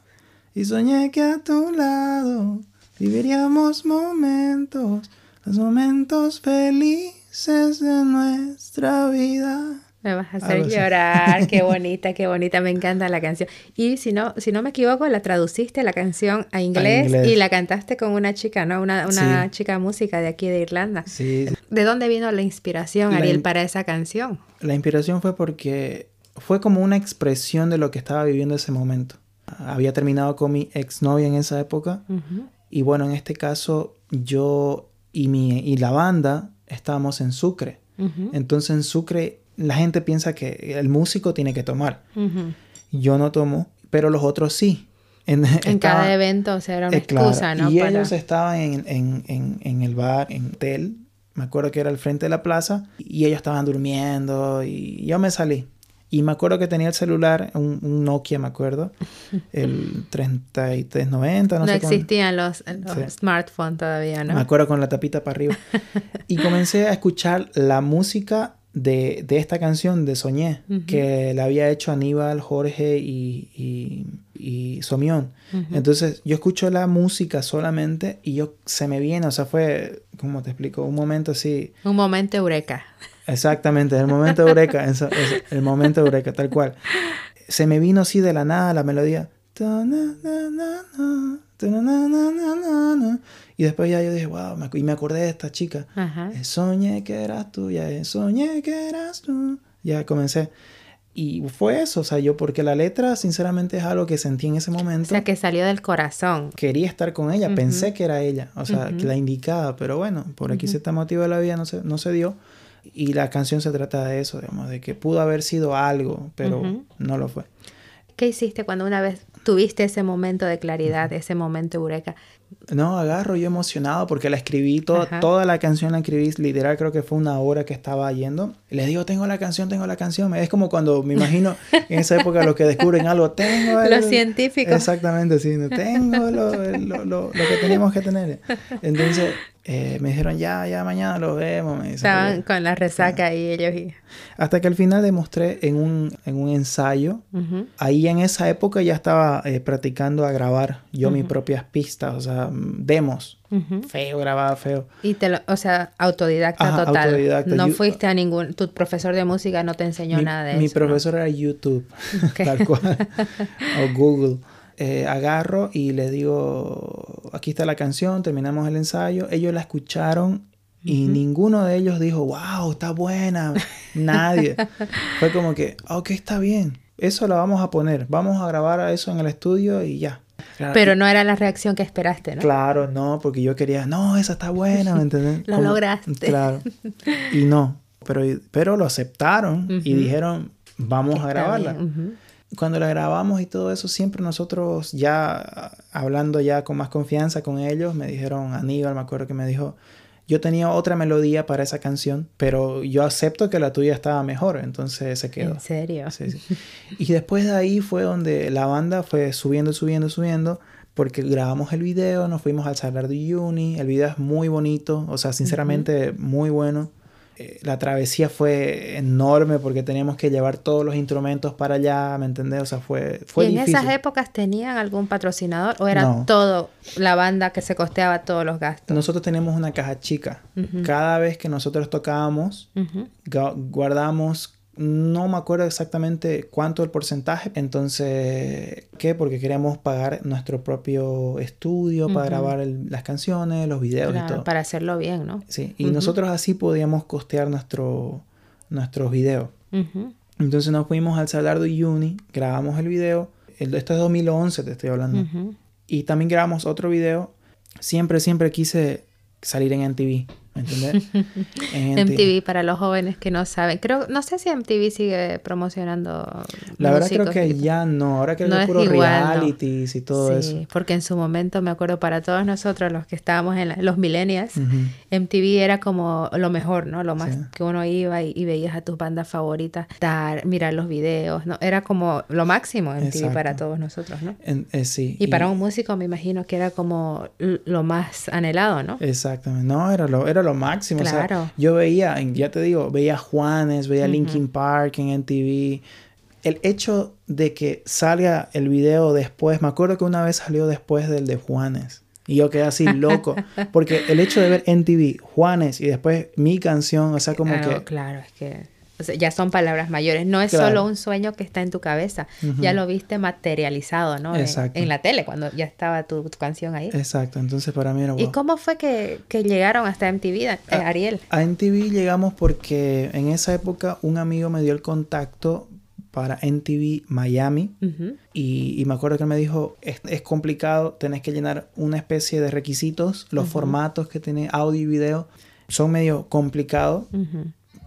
y soñé que a tu lado viviríamos momentos los momentos felices de nuestra vida. Me vas a hacer llorar, qué bonita, qué bonita, me encanta la canción. Y si no, si no me equivoco, la traduciste la canción a inglés, y la cantaste con una chica, ¿no? Una, una chica música de aquí de Irlanda. Sí. ¿De dónde vino la inspiración, Ariel, para esa canción? La inspiración fue porque fue como una expresión de lo que estaba viviendo ese momento. Había terminado con mi exnovia en esa época y bueno, en este caso yo y, mi, y la banda estábamos en Sucre. Entonces en Sucre la gente piensa que el músico tiene que tomar. Yo no tomo, pero los otros sí. En, cada evento, o sea, era una eh, excusa, ¿no? Y ellos estaban en, en, en, el bar, en hotel, me acuerdo que era al frente de la plaza, y ellos estaban durmiendo, y yo me salí. Y me acuerdo que tenía el celular, un, Nokia, me acuerdo, el 3390, no, no sé existían los, smartphones todavía, ¿no? Me acuerdo con la tapita para arriba. y comencé a escuchar la música de, de esta canción de Soñé, que la había hecho Aníbal, Jorge y, y, y Somión. Entonces yo escucho la música solamente y yo se me viene, o sea, fue, ¿cómo te explico? Un momento así. Un momento eureka. Exactamente, el momento eureka, el momento eureka, tal cual. Se me vino así de la nada la melodía. Y después ya yo dije, wow, y me acordé de esta chica. Soñé que eras tú, ya soñé que eras tú. Ya comencé. Y fue eso, o sea, yo porque la letra sinceramente es algo que sentí en ese momento. O sea, que salió del corazón. Quería estar con ella, pensé que era ella, o sea, que la indicaba, pero bueno, por aquí se está motivo de la vida no se, no se dio. Y la canción se trata de eso, digamos, de que pudo haber sido algo, pero no lo fue. ¿Qué hiciste cuando una vez tuviste ese momento de claridad, ese momento eureka? No, agarro yo emocionado porque la escribí, toda, toda la canción la escribí, literal creo que fue una hora que estaba yendo. Les digo, tengo la canción, tengo la canción. Es como cuando me imagino en esa época los que descubren algo, tengo... los científicos. Exactamente, sí, tengo lo, lo, lo, que teníamos que tener. Entonces eh, me dijeron, ya, ya, mañana lo vemos. Estaban con la resaca y ellos... Hasta que al final demostré en un, en un ensayo, ahí en esa época ya estaba eh, practicando a grabar yo mis propias pistas, o sea, demos. Feo, grababa feo. Y te lo, o sea, autodidacta total. No fuiste a ningún, tu profesor de música no te enseñó nada de eso. Mi profesor era YouTube, tal cual, o Google. Eh, agarro y le digo, aquí está la canción, terminamos el ensayo. Ellos la escucharon y ninguno de ellos dijo, wow, está buena. Nadie. Fue como que, ok, está bien. Eso lo vamos a poner. Vamos a grabar eso en el estudio y ya. Pero no era la reacción que esperaste, ¿no? Claro, no, porque yo quería, no, esa está buena, ¿me entiendes? lo lograste. Claro. Y no, pero, pero lo aceptaron y dijeron, vamos a grabarla. Cuando la grabamos y todo eso, siempre nosotros ya hablando ya con más confianza con ellos, me dijeron, Aníbal, me acuerdo que me dijo, yo tenía otra melodía para esa canción, pero yo acepto que la tuya estaba mejor, entonces se quedó. ¿En serio? Sí, sí. Y después de ahí fue donde la banda fue subiendo, subiendo, subiendo, porque grabamos el video, nos fuimos al Salar de Uni, el video es muy bonito, o sea, sinceramente muy bueno. Eh, la travesía fue enorme porque teníamos que llevar todos los instrumentos para allá, ¿me entendés? O sea, fue, fue ¿Y en esas épocas tenían algún patrocinador o era todo la banda que se costeaba todos los gastos? Nosotros teníamos una caja chica. Cada vez que nosotros tocábamos, guardamos no me acuerdo exactamente cuánto el porcentaje. Entonces, ¿qué? Porque queríamos pagar nuestro propio estudio para grabar las canciones, los videos y todo. Para hacerlo bien, ¿no? Sí, y nosotros así podíamos costear nuestro, nuestros videos. Entonces nos fuimos al Salardo y Uni, grabamos el video. esto es 2011, te estoy hablando. Y también grabamos otro video. Siempre, siempre quise salir en MTV. ¿Me entiendes? MTV para los jóvenes que no saben. Creo, no sé si MTV sigue promocionando. La verdad creo que ya no. Ahora que es puro realities y todo eso. Sí, porque en su momento me acuerdo para todos nosotros los que estábamos en los millennials, MTV era como lo mejor, ¿no? Lo más que uno iba y, veías a tus bandas favoritas, dar, mirar los videos, ¿no? Era como lo máximo MTV para todos nosotros, ¿no? Eh, sí. Y, para un músico me imagino que era como lo más anhelado, ¿no? Exactamente. No, era lo, era lo máximo. Claro. yo veía, ya te digo, veía Juanes, veía Linkin Park en MTV. El hecho de que salga el video después, me acuerdo que una vez salió después del de Juanes. Y yo quedé así loco. Porque el hecho de ver NTV, Juanes y después mi canción, o sea, como que... Claro, es que ya son palabras mayores. No es solo un sueño que está en tu cabeza. Ya lo viste materializado, ¿no? Exacto. En, la tele, cuando ya estaba tu, canción ahí. Exacto. Entonces para mí era ¿Y cómo fue que, llegaron hasta MTV, eh, Ariel? A MTV llegamos porque en esa época un amigo me dio el contacto para MTV Miami y, me acuerdo que me dijo, es, complicado, tenés que llenar una especie de requisitos, los formatos que tiene audio y video son medio complicados.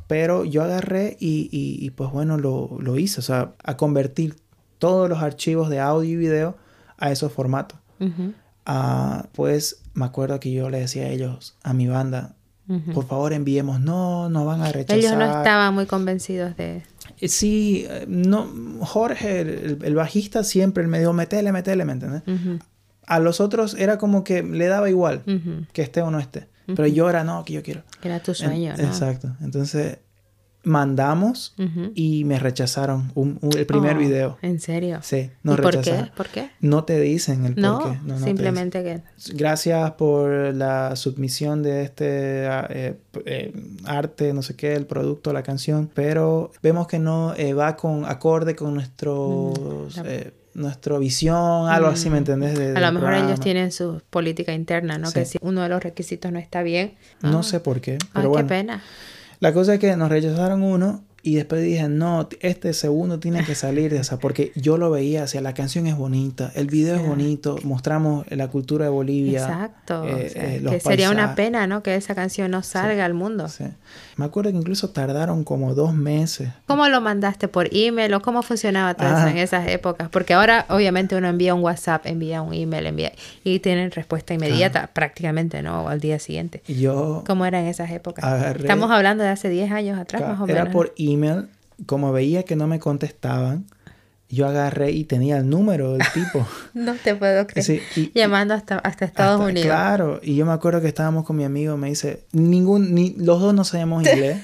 Pero yo agarré y, pues bueno, lo, hice, o sea, a convertir todos los archivos de audio y video a esos formatos. Ah, pues me acuerdo que yo le decía a ellos, a mi banda, por favor enviemos, no, no van a rechazar. Ellos no estaban muy convencidos de... Eh, sí, eh, no, Jorge, el, bajista, siempre me dijo, metele, metele, ¿me entiendes? A los otros era como que le daba igual que esté o no esté. Pero yo era, no, que yo quiero. Era tu sueño, ¿no? Exacto. Entonces, mandamos y me rechazaron el primer oh, video. ¿En serio? Sí, nos ¿Y por qué? ¿Por qué? No te dicen el por qué. No, simplemente que... Gracias por la submisión de este ah, eh, eh, arte, no sé qué, el producto, la canción, pero vemos que no eh, va con acorde con nuestro nuestra visión, algo así, ¿me mm. entendés? a lo mejor ellos tienen su política interna, ¿no? Que si uno de los requisitos no está bien. No ah. sé por qué. Pero Ay, qué pena. La cosa es que nos rechazaron uno y después dije, no, este segundo tiene que salir de esa, porque yo lo veía, o sea, la canción es bonita, el video es bonito, mostramos la cultura de Bolivia. Exacto. Eh, eh, que sería una pena, ¿no? Que esa canción no salga al mundo. Sí. Me acuerdo que incluso tardaron como dos meses. ¿Cómo lo mandaste? ¿Por email o cómo funcionaba todo eso en esas épocas? Porque ahora, obviamente, uno envía un WhatsApp, envía un email, envía y tienen respuesta inmediata, prácticamente, ¿no? al día siguiente. Yo. ¿Cómo era en esas épocas? Estamos hablando de hace 10 años atrás, más o menos. Era por email email, como veía que no me contestaban, yo agarré y tenía el número del tipo. no te puedo creer. Llamando hasta, hasta Estados Unidos. Claro, y yo me acuerdo que estábamos con mi amigo, me dice, ningún, ni, los dos no sabíamos inglés.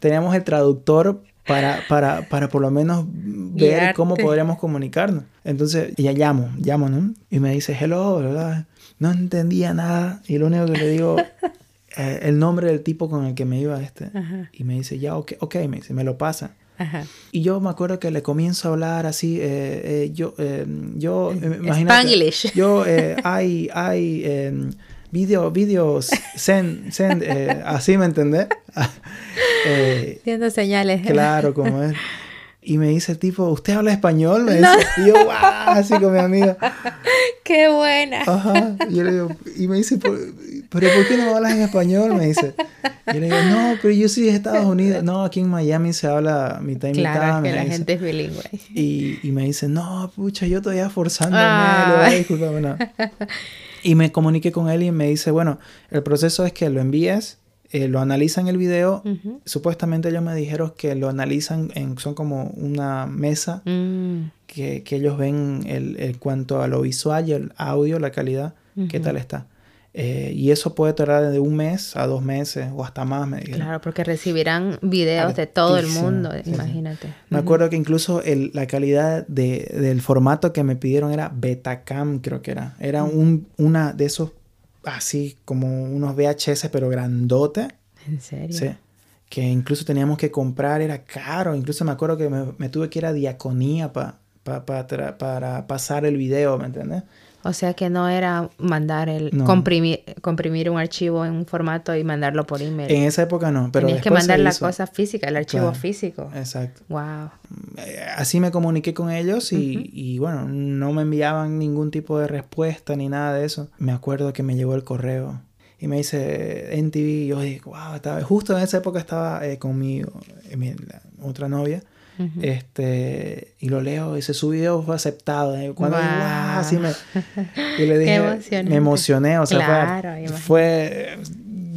Teníamos el traductor para, para, para por lo menos ver cómo podríamos comunicarnos. Entonces, ya llamo, llamo, ¿no? Y me dice, hello, ¿verdad? No entendía nada. Y lo único que le digo, eh, el nombre del tipo con el que me iba este. Y me dice, ya, ok, ok, me dice, me lo pasa. Y yo me acuerdo que le comienzo a hablar así, eh, eh, yo, yo, imagínate, yo, hay, hay, video, videos, send, send, así, ¿me entendés? Viendo señales. Claro, como es. Y me dice el tipo, ¿usted habla español? Me dice. Y yo, ¡guau! Así con mi amiga. ¡Qué buena! Ajá. Y, yo le digo, y me dice, ¿pero por qué no hablas en español? Me dice. Y yo le digo, no, pero yo soy de Estados Unidos. No, aquí en Miami se habla mitad y claro, mitad. que la gente es bilingüe. Y, y, me dice, no, pucha, yo todavía forzándome. Ah. No. Y me comuniqué con él y me dice, bueno, el proceso es que lo envíes eh, lo analizan el video. Supuestamente ellos me dijeron que lo analizan en, son como una mesa mm. que, que, ellos ven el, cuanto a lo visual y el audio, la calidad, qué tal está. Eh, y eso puede tardar de un mes a dos meses o hasta más, me dijeron. Claro, porque recibirán videos de todo el mundo, imagínate. Me acuerdo que incluso el, la calidad de, del formato que me pidieron era Betacam, creo que era. Era un, una de esos así como unos VHS, pero grandote. ¿En serio? Sí. Que incluso teníamos que comprar, era caro. Incluso me acuerdo que me, tuve que ir a diaconía para para pasar el video, ¿me entiendes? O sea que no era mandar el comprimir, comprimir un archivo en un formato y mandarlo por email. En esa época no, pero Tenías que mandar la cosa física, el archivo físico. Exacto. Wow. Eh, así me comuniqué con ellos y, y, bueno, no me enviaban ningún tipo de respuesta ni nada de eso. Me acuerdo que me llegó el correo y me dice NTV y yo dije, wow, estaba, justo en esa época estaba eh, con mi, eh, mi otra novia este, y lo leo, y ese su video fue aceptado. Cuando así me, y le dije, me emocioné, o sea, fue,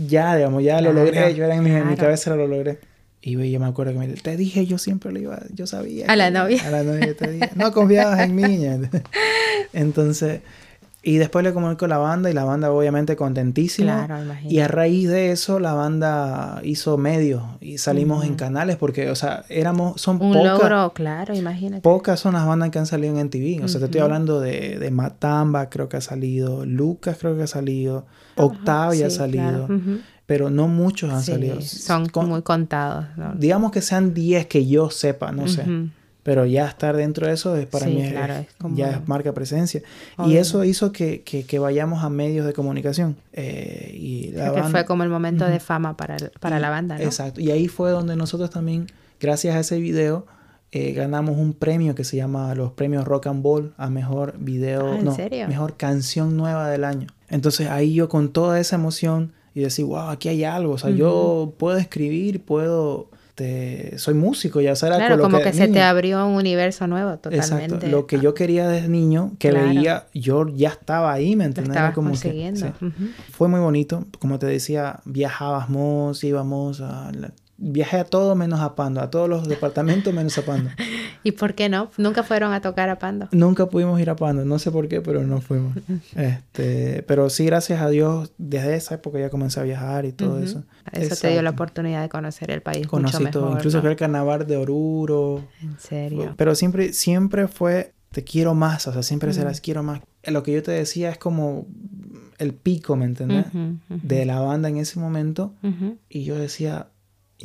ya, digamos, ya lo logré, yo era en, mi, en mi cabeza lo logré. Y yo me acuerdo que me te dije, yo siempre lo iba, yo sabía. A la novia. A la novia te dije, no confiabas en mí. Entonces, Y después le comunico a la banda y la banda obviamente contentísima. Claro, imagino. y a raíz de eso la banda hizo medios y salimos en canales porque, o sea, éramos, son Un pocas, logro, claro, imagínate. pocas son las bandas que han salido en MTV. O sea, te estoy hablando de, de Matamba, creo que ha salido, Lucas creo que ha salido, Octavia ha Sí, salido, claro. Pero no muchos han Sí, salido. Son Con- muy contados. ¿no? Digamos que sean 10 que yo sepa, no sé. Pero ya estar dentro de eso es para Sí, mí es- claro, es como- ya es marca presencia. Y eso hizo que, que, que vayamos a medios de comunicación. Eh, y la Creo que banda- fue como el momento de Ujú. fama para, el- para y- la banda, ¿no? Exacto. Y ahí fue donde nosotros también, gracias a ese video, eh, ganamos un premio que se llama los premios Rock and Ball a mejor video, Ah, ¿en no, serio? mejor canción nueva del año. Entonces ahí yo con toda esa emoción y decir, wow, aquí hay algo. O sea, yo puedo escribir, puedo, te- soy músico, ya sabes. Claro, como que se te abrió un universo nuevo totalmente. Exacto. Lo que yo quería desde niño, que Claro. veía, yo ya estaba ahí, ¿me Era como que- consiguiendo. Fue muy bonito. Como te decía, viajábamos, íbamos a... la- Viajé a todo menos a Pando, a todos los departamentos menos a Pando. ¿Y por qué no? Nunca fueron a tocar a Pando. Nunca pudimos ir a Pando, no sé por qué, pero no fuimos. Este, pero sí, gracias a Dios, desde esa época ya comencé a viajar y todo eso. Eso te dio la oportunidad de conocer el país Conocí mucho mejor. todo, incluso ¿no? fui al carnaval de Oruro. En serio. Pero siempre, siempre fue, te quiero más, o sea, siempre serás quiero más. Lo que yo te decía es como el pico, ¿me entendés? Ujú, ujú, De la banda en ese momento. Y yo decía,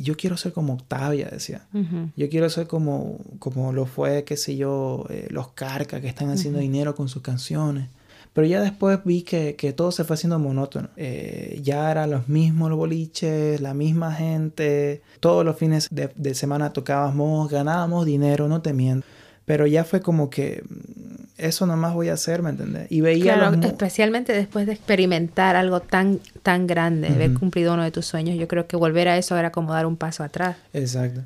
yo quiero ser como Octavia, decía. ujú. Yo quiero ser como, como lo fue, qué sé yo, eh, los Carca que están haciendo dinero con sus canciones. Pero ya después vi que, que todo se fue haciendo monótono. Eh, ya eran los mismos boliches, la misma gente. Todos los fines de, de semana tocábamos, ganábamos dinero, no te miento. Pero ya fue como que mm, eso nomás voy a hacer, ¿me entendés? Y veía Claro, los mu- especialmente después de experimentar algo tan, tan grande, haber Ujú. cumplido uno de tus sueños, yo creo que volver a eso era como dar un paso atrás. Exacto.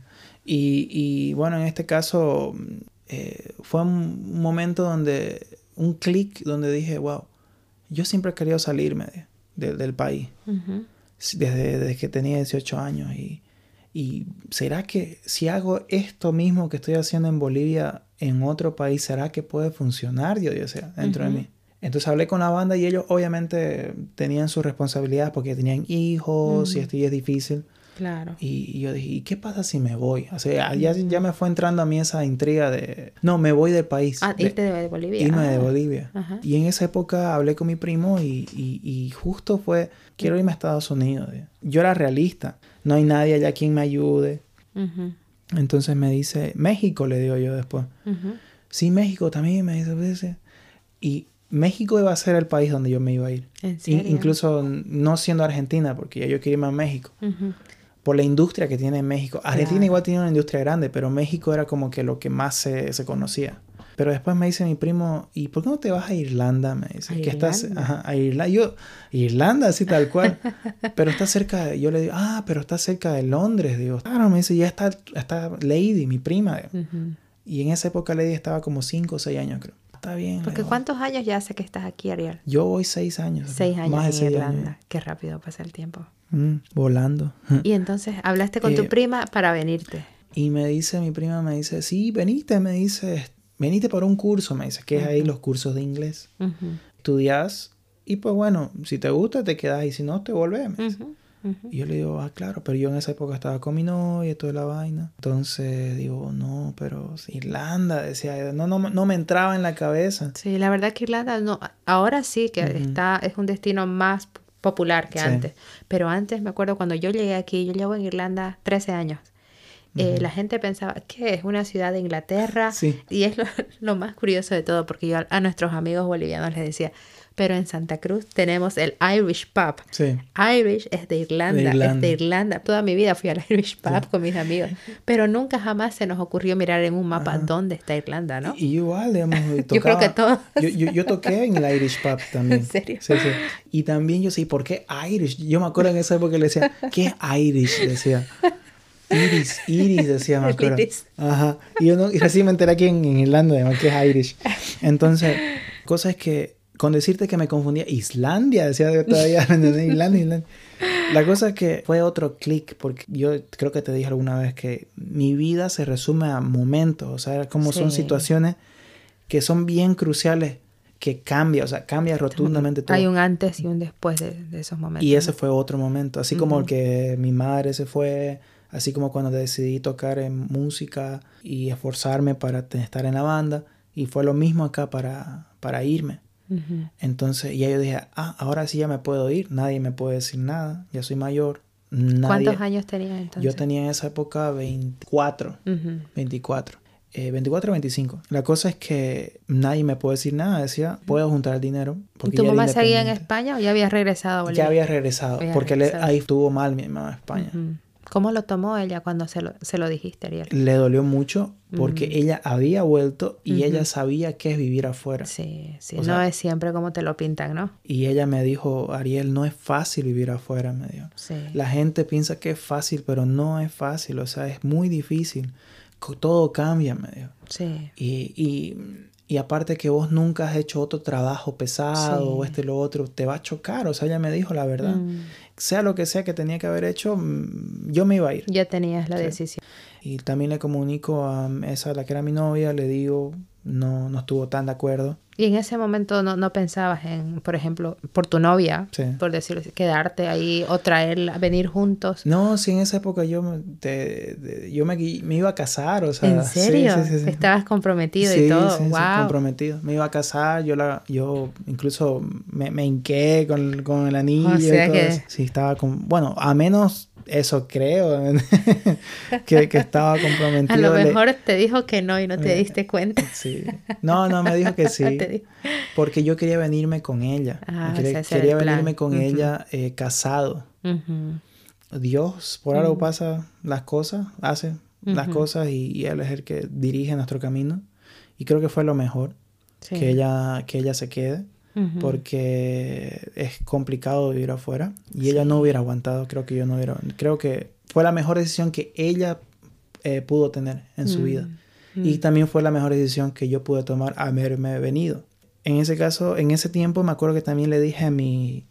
Y, y bueno, en este caso eh, fue un momento donde, un clic donde dije, wow, yo siempre he querido salirme de- de- del país, desde, desde que tenía 18 años. Y, y será que si hago esto mismo que estoy haciendo en Bolivia en otro país, será que puede funcionar, Dios, Dios sea, dentro Ujú. de mí? Entonces hablé con la banda y ellos obviamente tenían sus responsabilidades porque tenían hijos y Ujú. esto y es difícil. Claro. Y, y yo dije, ¿y qué pasa si me voy? O sea, ya, ya me fue entrando a mí esa intriga de, no, me voy del país. Ah, irte de Bolivia. irme de. Bolivia. Ajá. Y en esa época hablé con mi primo y, y- y justo fue, quiero irme a Estados Unidos. Yo era realista, no hay nadie allá quien me ayude. Ujú, Entonces me dice, México, le digo yo después. Sí, México también, me dice. dice. Y México iba a ser el país donde yo me iba a ir. ¿En In- serio? incluso no siendo Argentina, porque ya yo quería irme a México. Por la industria que tiene México. Argentina Claro. igual tiene una industria grande, pero México era como que lo que más se, se conocía. Pero después me dice mi primo, ¿y por qué no te vas a Irlanda? Me dice, ¿A que estás Irlanda? ajá, a Irlanda. Yo, Irlanda, así tal cual. pero está cerca, de- yo le digo, ah, pero está cerca de Londres. Digo, claro, me dice, ya está, está Lady, mi prima. digo. Ujú. Y en esa época Lady estaba como 5 o 6 años, creo. Está bien. Porque. ¿cuántos años ya hace que estás aquí, Ariel? Yo voy 6 años. Seis años más de en seis Irlanda. Qué rápido pasa el tiempo. Mm, volando. Y entonces hablaste con tu Eh, prima para venirte. Y me dice, mi prima me dice, sí, venite, me dice, venite para un curso, me dice, que es ahí los cursos de inglés. Estudias y pues bueno, si te gusta te quedas y si no te volvés. me dice. Y yo le digo, ah, claro, pero yo en esa época estaba con mi novia y toda la vaina. Entonces digo, no, pero Irlanda, decía, no, no, no me entraba en la cabeza. Sí, la verdad que Irlanda no, ahora sí que está, es un destino más popular que Sí. antes. Pero antes me acuerdo cuando yo llegué aquí, yo llevo en Irlanda 13 años. Eh, la gente pensaba que es una ciudad de Inglaterra Sí. y es lo, lo más curioso de todo porque yo a, a nuestros amigos bolivianos les decía, pero en Santa Cruz tenemos el Irish Pub. Sí. Irish es de Irlanda, De es Irlanda. de Irlanda. Toda mi vida fui al Irish Pub con mis amigos, pero nunca jamás se nos ocurrió mirar en un mapa dónde está Irlanda, ¿no? Y, y igual, digamos, creo tocaba- que todos. Yo, yo, yo toqué en el Irish Pub también. ¿En serio? Sí, sí. Y también yo sí, ¿por qué Irish? Yo me acuerdo en esa época que le decía, ¿qué es Irish? Decía. Iris, Iris, decía, me acuerdo. Ajá. Y yo no, y recién me enteré aquí en, en Irlanda, además, que es Irish. Entonces, cosa es que, con decirte que me confundía, Islandia, decía yo todavía. Islandia, Islandia. La cosa es que fue otro clic, porque yo creo que te dije alguna vez que mi vida se resume a momentos, o sea, como son Sí. situaciones que son bien cruciales que cambia, o sea, cambia rotundamente todo. Hay un antes y un después de, esos momentos. Y ese fue otro momento, así como el que mi madre se fue, así como cuando decidí tocar en música y esforzarme para estar en la banda, y fue lo mismo acá para, para irme. Entonces, ya yo dije, ah, ahora sí ya me puedo ir, nadie me puede decir nada, ya soy mayor. ¿Cuántos años tenías entonces? Yo tenía en esa época 24, 24. 24 o 25. La cosa es que nadie me puede decir nada. Decía, puedo juntar el dinero. Porque ¿Tu mamá seguía en España o ya había regresado a Bolivia? Ya había regresado, porque ahí estuvo mal mi mamá en España. ¿Cómo lo tomó ella cuando se lo, se lo dijiste, Ariel? Le dolió mucho porque ella había vuelto y ella sabía qué es vivir afuera. Sí, sí, no es siempre como te lo pintan, ¿no? Y ella me dijo, Ariel, no es fácil vivir afuera, me dijo. Sí. La gente piensa que es fácil, pero no es fácil, o sea, es muy difícil. Todo cambia, me dijo. Sí. Y, y, y aparte que vos nunca has hecho otro trabajo pesado o este lo otro, te va a chocar, o sea, ella me dijo la verdad. Mm sea lo que sea que tenía que haber hecho, mm, yo me iba a ir. Ya tenías la decisión. Y también le comunico a esa, la que era mi novia, le digo, no, no estuvo tan de acuerdo. Y en ese momento no, no pensabas en, por ejemplo, por tu novia, por decirlo quedarte ahí o traerla, venir juntos. No, sí, en esa época yo, te, yo me, me, iba a casar, o sea. ¿En serio? Estabas comprometido y todo. Sí, wow. comprometido. Me iba a casar, yo la, yo incluso me, me hinqué con, con el anillo y todo que... Sí, estaba con, bueno, a menos eso creo, que, que, estaba comprometido. A lo mejor te dijo que no y no te diste cuenta. Sí. No, no, me dijo que sí. porque yo quería venirme con ella. Ah, quería, venirme con ella eh, casado. Dios, por algo pasa las cosas, hace las cosas y, Él es el que dirige nuestro camino. Y creo que fue lo mejor, que, ella, que ella se quede porque es complicado vivir afuera y ella no hubiera aguantado, creo que yo no hubiera, creo que fue la mejor decisión que ella eh, pudo tener en su vida mm, y mm. también fue la mejor decisión que yo pude tomar haberme venido. En ese caso, en ese tiempo me acuerdo que también le dije a mi,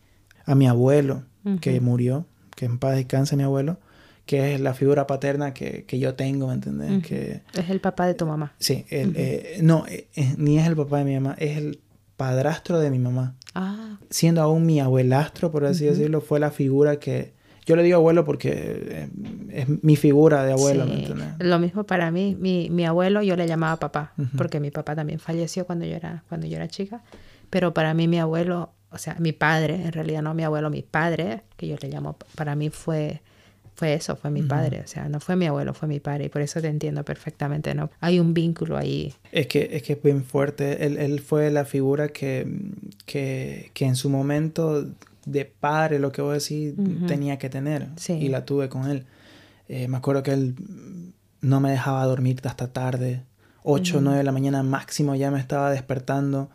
a mi abuelo que murió, que en paz descanse mi abuelo, que es la figura paterna que, que yo tengo, ¿me entiendes? que, es el papá de tu mamá. Sí, eh, no, eh, ni es el papá de mi mamá, es el padrastro de mi mamá. Ah. Siendo aún mi abuelastro, por así decirlo, fue la figura que... Yo le digo abuelo porque eh, es mi figura de abuelo. Lo mismo para mí. Mi, mi, abuelo yo le llamaba papá, porque mi papá también falleció cuando yo, era, cuando yo era chica. Pero para mí mi abuelo, o sea, mi padre, en realidad no mi abuelo, mi padre, que yo le llamo, para mí fue fue eso, fue mi padre, o sea, no fue mi abuelo, fue mi padre, y por eso te entiendo perfectamente, ¿no? Hay un vínculo ahí. Es que es, que es bien fuerte, él, él fue la figura que, que, que, en su momento de padre, lo que voy a decir, tenía que tener, y la tuve con él. Eh, me acuerdo que él no me dejaba dormir hasta tarde, 8 o 9 de la mañana máximo ya me estaba despertando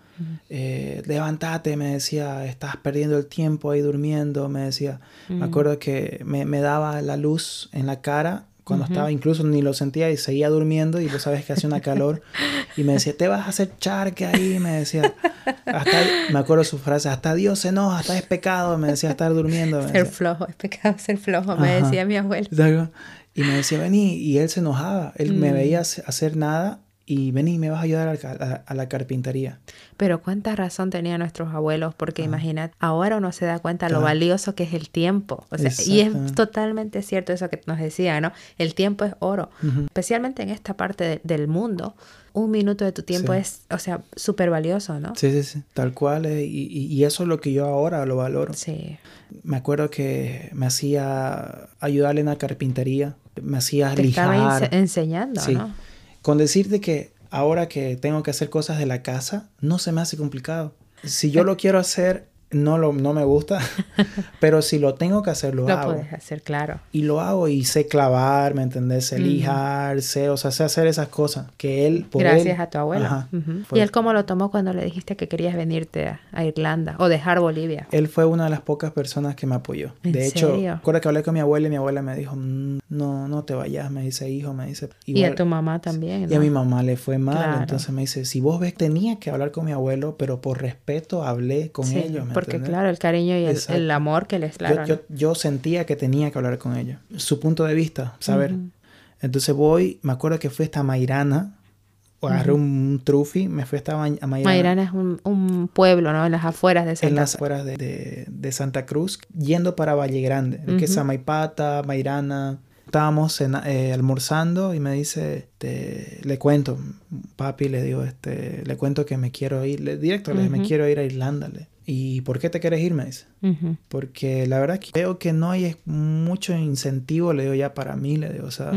eh, levántate, me decía, estás perdiendo el tiempo ahí durmiendo, me decía. Me acuerdo que me, me, daba la luz en la cara cuando estaba, incluso ni lo sentía y seguía durmiendo y vos sabes que hacía una calor y me decía, te vas a hacer charque ahí, me decía. Hasta, me acuerdo su frase, hasta Dios se enoja, hasta es pecado, me decía estar durmiendo. ser flojo, es pecado ser flojo, me decía mi abuelo. Y me decía, vení, y él se enojaba, él me mm. veía hacer nada y vení, me vas a ayudar a, la carpintería. Pero cuánta razón tenían nuestros abuelos, porque imagínate, ahora uno se da cuenta lo valioso que es el tiempo. O sea, y es totalmente cierto eso que nos decía, ¿no? El tiempo es oro. Especialmente en esta parte del mundo, un minuto de tu tiempo es, o sea, súper valioso, ¿no? Sí, sí, sí, tal cual. y, y, eso es lo que yo ahora lo valoro. Sí. Me acuerdo que me hacía ayudarle en la carpintería, me hacía Te Estaba enseñando, ¿no? Con decirte que ahora que tengo que hacer cosas de la casa, no se me hace complicado. Si yo lo quiero hacer, no, lo, no me gusta, pero si lo tengo que hacer, lo, hago. Lo puedes hacer, claro. Y lo hago y sé clavar, ¿me entendés? Sé lijar, sé, o sea, sé hacer esas cosas que él... Gracias a tu abuelo. ¿Y él cómo lo tomó cuando le dijiste que querías venirte a, Irlanda o dejar Bolivia? Él fue una de las pocas personas que me apoyó. de hecho, recuerdo que hablé con mi abuela y mi abuela me dijo, mm, no, no te vayas, me dice hijo, me dice... y a tu mamá también. Y a mi mamá le fue mal, entonces me dice, si vos ves, tenía que hablar con mi abuelo, pero por respeto hablé con ellos. porque claro, el cariño y el, amor que les claro. Yo, yo, sentía que tenía que hablar con ella. Su punto de vista, saber. Entonces voy, me acuerdo que fue esta Mairana, agarré un, trufi, me fui hasta a Mairana. Mairana es un, pueblo, ¿no? En las afueras de Santa Cruz. En las afueras de, Santa Cruz, yendo para Valle Grande, que es Amaipata, Mairana. Estábamos eh, almorzando y me dice, le cuento, papi, le digo, este, le cuento que me quiero ir, le, directo le me quiero ir a Irlanda. Le. ¿Y por qué te quieres ir? Me dice. Porque la verdad que veo que no hay mucho incentivo, le digo ya para mí, le digo, o sea,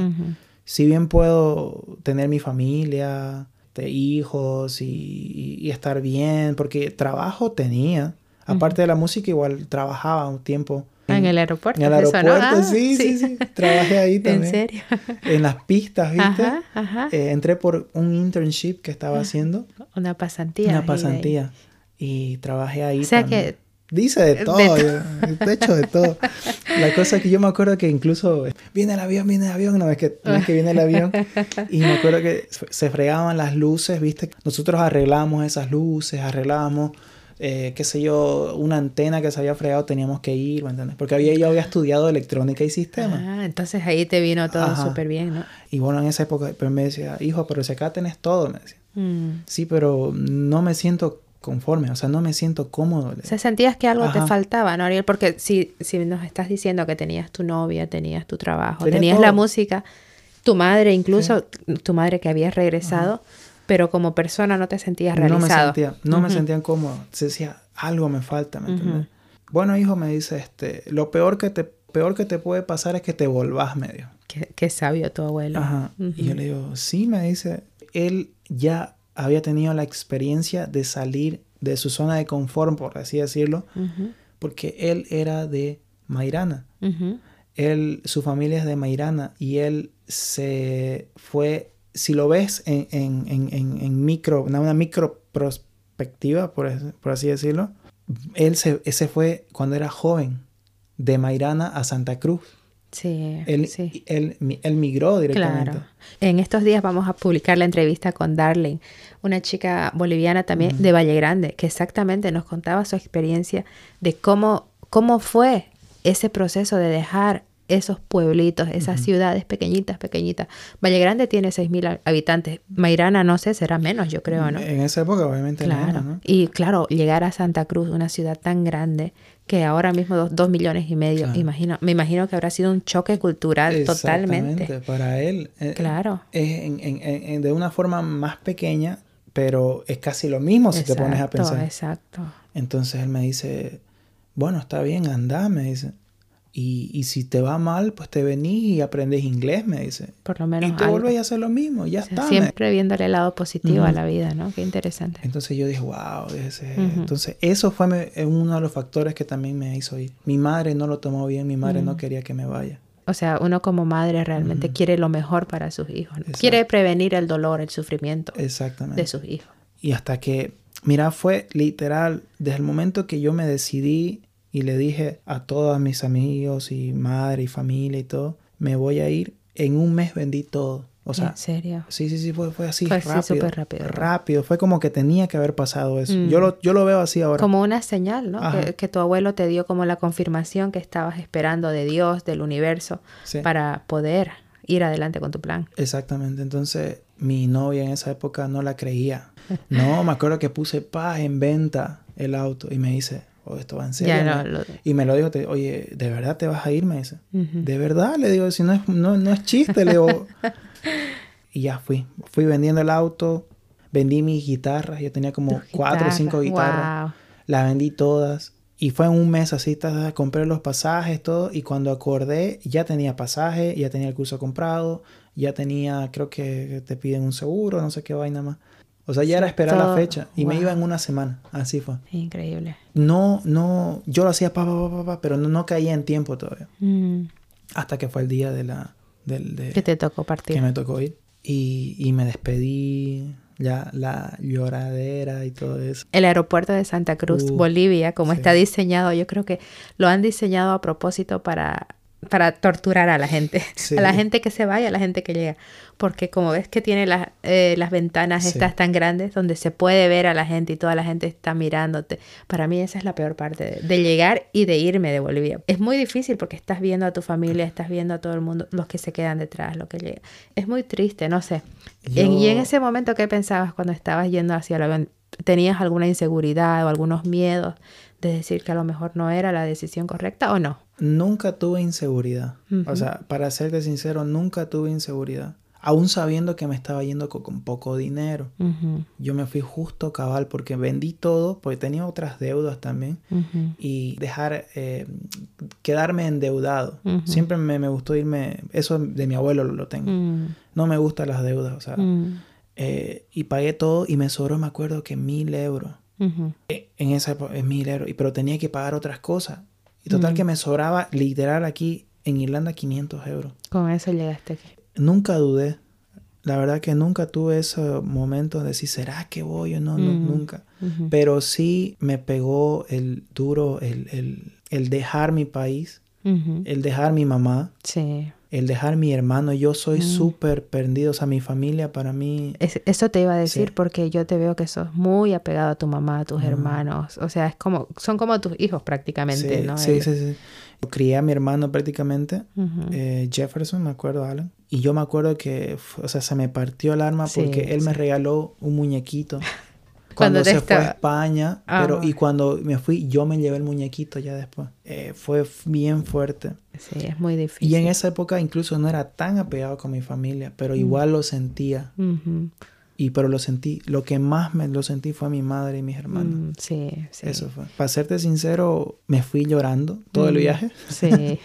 si bien puedo tener mi familia, de hijos y, estar bien, porque trabajo tenía. Aparte de la música, igual trabajaba un tiempo. En, el aeropuerto. En el aeropuerto, ah, sí, sí, sí, Trabajé ahí también. ¿En serio? En las pistas, ¿viste? Ajá, ajá. Eh, entré por un internship que estaba haciendo. Una pasantía. Una pasantía. Y trabajé ahí. O sea que Dice de todo, de, hecho de todo. La cosa que yo me acuerdo que incluso viene el avión, viene el avión, no es que, que viene el avión. Y me acuerdo que se fregaban las luces, ¿viste? Nosotros arreglábamos esas luces, arreglábamos, eh, qué sé yo, una antena que se había fregado, teníamos que ir, ¿me entiendes? Porque había, yo había estudiado electrónica y sistemas. Ah, entonces ahí te vino todo súper bien, ¿no? Y bueno, en esa época pero me decía, hijo, pero si acá tenés todo, me decía. Mm. Sí, pero no me siento conforme, o sea, no me siento cómodo. O sea, sentías que algo te faltaba, ¿no, Ariel? Porque si, si nos estás diciendo que tenías tu novia, tenías tu trabajo, tenías la música, tu madre incluso, tu madre que había regresado, pero como persona no te sentías realizado. No me sentía, no me sentían cómodo. Se decía, algo me falta, ¿me entiendes? Bueno, hijo, me dice, este, lo peor que te, peor que te puede pasar es que te volvás medio. Qué, qué sabio tu abuelo. Ajá. Y yo le digo, sí, me dice, él ya había tenido la experiencia de salir de su zona de confort, por así decirlo, porque él era de Mairana. él, su familia es de Mairana y él se fue, si lo ves en, en, en, en micro, una, micro perspectiva, por, por, así decirlo, él se, ese fue cuando era joven, de Mairana a Santa Cruz. Sí, él, sí. Él, migró directamente. Claro. En estos días vamos a publicar la entrevista con Darling, una chica boliviana también de Valle Grande, que exactamente nos contaba su experiencia de cómo, cómo fue ese proceso de dejar esos pueblitos, esas ciudades pequeñitas, pequeñitas. Valle Grande tiene 6.000 habitantes. Mairana, no sé, será menos, yo creo, ¿no? En esa época, obviamente, claro. ¿no? Y claro, llegar a Santa Cruz, una ciudad tan grande, que ahora mismo dos, millones y medio, imagino, me imagino que habrá sido un choque cultural totalmente. para él. Eh, claro. Es de una forma más pequeña, pero es casi lo mismo si te pones a pensar. Exacto. Entonces él me dice, bueno, está bien, anda, me dice. Y, y, si te va mal, pues te venís y aprendes inglés, me dice. Por lo menos. Y te vuelves a hacer lo mismo, ya está. Siempre viéndole el lado positivo a la vida, ¿no? Qué interesante. Entonces yo dije, wow, ese... entonces eso fue uno de los factores que también me hizo ir. Mi madre no lo tomó bien, mi madre no quería que me vaya. O sea, uno como madre realmente quiere lo mejor para sus hijos. Quiere prevenir el dolor, el sufrimiento Exactamente. de sus hijos. Y hasta que, mira, fue literal, desde el momento que yo me decidí y le dije a todos mis amigos y madre y familia y todo, me voy a ir. En un mes vendí todo. O sea, ¿En serio? Sí, sí, sí, fue, fue así, fue rápido. súper rápido. Rápido, fue como que tenía que haber pasado eso. Yo, mm. lo, yo lo veo así ahora. Como una señal, ¿no? Que, tu abuelo te dio como la confirmación que estabas esperando de Dios, del universo, para poder ir adelante con tu plan. Exactamente. Entonces, mi novia en esa época no la creía. No, me acuerdo que puse paz en venta el auto y me dice, esto va en serio. Y me lo dijo, oye, ¿de verdad te vas a ir? Me dice. ¿De verdad? Le digo, si no es, no, no es chiste, le digo. y ya fui. Fui vendiendo el auto, vendí mis guitarras, yo tenía como cuatro o cinco guitarras. Las vendí todas. Y fue en un mes así, compré los pasajes, todo. Y cuando acordé, ya tenía pasaje, ya tenía el curso comprado, ya tenía, creo que te piden un seguro, no sé qué vaina más. O sea, ya era esperar la fecha y me iba en una semana. Así fue. Increíble. No, no, yo lo hacía pa, pa, pa, pa pero no, no, caía en tiempo todavía. Mm. Hasta que fue el día de la... Del, de, que te tocó partir. Que me tocó ir. Y, y me despedí, ya la lloradera y todo eso. El aeropuerto de Santa Cruz, Bolivia, como está diseñado, yo creo que lo han diseñado a propósito para para torturar a la gente, Sí. a la gente que se vaya, a la gente que llega, porque como ves que tiene las, eh, las ventanas Sí. estas tan grandes donde se puede ver a la gente y toda la gente está mirándote, para mí esa es la peor parte de, de llegar y de irme de Bolivia. Es muy difícil porque estás viendo a tu familia, estás viendo a todo el mundo, los que se quedan detrás, los que llegan. Es muy triste, no sé. En- y en ese momento, ¿qué pensabas cuando estabas yendo hacia avión? ¿Tenías alguna inseguridad o algunos miedos de decir que a lo mejor no era la decisión correcta o no? Nunca tuve inseguridad. O sea, para serte sincero, nunca tuve inseguridad. Aún sabiendo que me estaba yendo co- con, poco dinero. Yo me fui justo cabal porque vendí todo, porque tenía otras deudas también. Y dejar, eh, quedarme endeudado. Siempre me, me gustó irme, eso de mi abuelo lo, lo tengo. mm, No me gustan las deudas, o sea. mm, eh, y pagué todo y me sobró, me acuerdo que mil euros. En esa época, es mil euros. Pero tenía que pagar otras cosas. Y total Mm. que me sobraba literal aquí en Irlanda 500 euros. Con eso llegaste aquí. Nunca dudé. La verdad que nunca tuve esos momentos de decir, ¿será que voy o no? No, nunca. Pero sí me pegó el duro, el, el, el dejar mi país, el dejar mi mamá, Sí. El dejar mi hermano. Yo soy Mm. súper perdido. O sea, mi familia para mí... Es- eso te iba a decir Sí. porque yo te veo que sos muy apegado a tu mamá, a tus Mm. hermanos. O sea, es como, son como tus hijos prácticamente, sí, ¿no? sí, sí, sí. Yo crié a mi hermano prácticamente. Eh, Jefferson, me acuerdo, Alan. Y yo me acuerdo que, o sea, se me partió el alma Sí, porque él me regaló un muñequito. Cuando se fue a España, Ah. pero y cuando me fui, yo me llevé el muñequito ya después. Eh, fue bien fuerte. Sí, es muy difícil. Y en esa época incluso no era tan apegado con mi familia, pero Mm. igual lo sentía. Ujú. Y pero lo sentí, lo que más me lo sentí fue mi madre y mis hermanos. Mm, sí, sí. Eso fue. Para serte sincero, me fui llorando todo el Mm, viaje. Sí.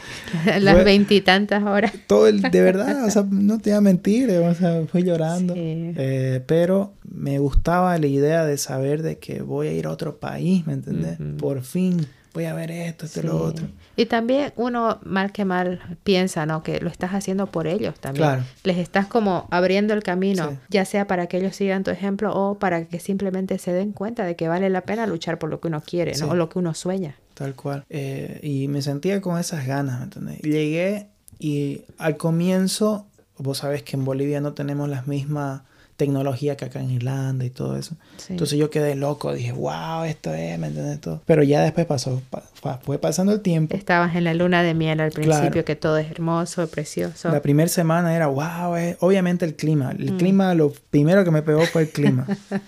Las veintitantas horas. Todo el, de verdad, o sea, no te voy a mentir, o sea, fui llorando. Sí. Eh, pero me gustaba la idea de saber de que voy a ir a otro país, ¿me entendés? Por fin voy a ver esto, esto lo otro. Y también uno mal que mal piensa, ¿no? Que lo estás haciendo por ellos también. Claro. Les estás como abriendo el camino, Sí. ya sea para que ellos sigan tu ejemplo o para que simplemente se den cuenta de que vale la pena luchar por lo que uno quiere, ¿no? Sí. O lo que uno sueña. Tal cual. Eh, y me sentía con esas ganas, ¿me entendés? Llegué y al comienzo, vos sabés que en Bolivia no tenemos la misma tecnología que acá en Irlanda y todo eso. Sí. Entonces yo quedé loco, dije, wow, esto es, ¿me entiendes? Todo. Pero ya después pasó, pa- fue pasando el tiempo. Estabas en la luna de miel al principio, Claro. que todo es hermoso, precioso. La primera semana era, wow, eh, obviamente el clima. Mm. El clima, lo primero que me pegó fue el clima.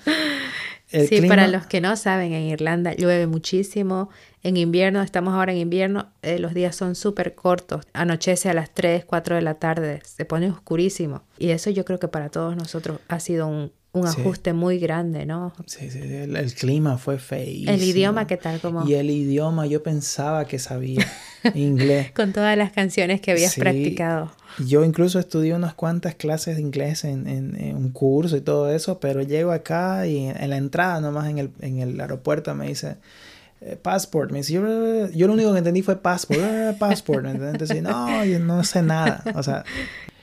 El sí, clima- para los que no saben, en Irlanda llueve muchísimo. En invierno, estamos ahora en invierno, eh, los días son súper cortos. Anochece a las 3, 4 de la tarde, se pone oscurísimo. Y eso yo creo que para todos nosotros ha sido un, un Sí. ajuste muy grande, ¿no? Sí, sí, el, el clima fue feísimo. El idioma, ¿qué tal? Como Y el idioma, yo pensaba que sabía inglés. con todas las canciones que habías Sí. practicado. Yo incluso estudié unas cuantas clases de inglés en, en- en un curso y todo eso, pero llego acá y en, en la entrada nomás en el, en el aeropuerto me dice eh, passport. Me dice, yo, yo lo único que entendí fue passport, eh, passport. ¿me entiendes? Entonces, no, yo no sé nada. O sea,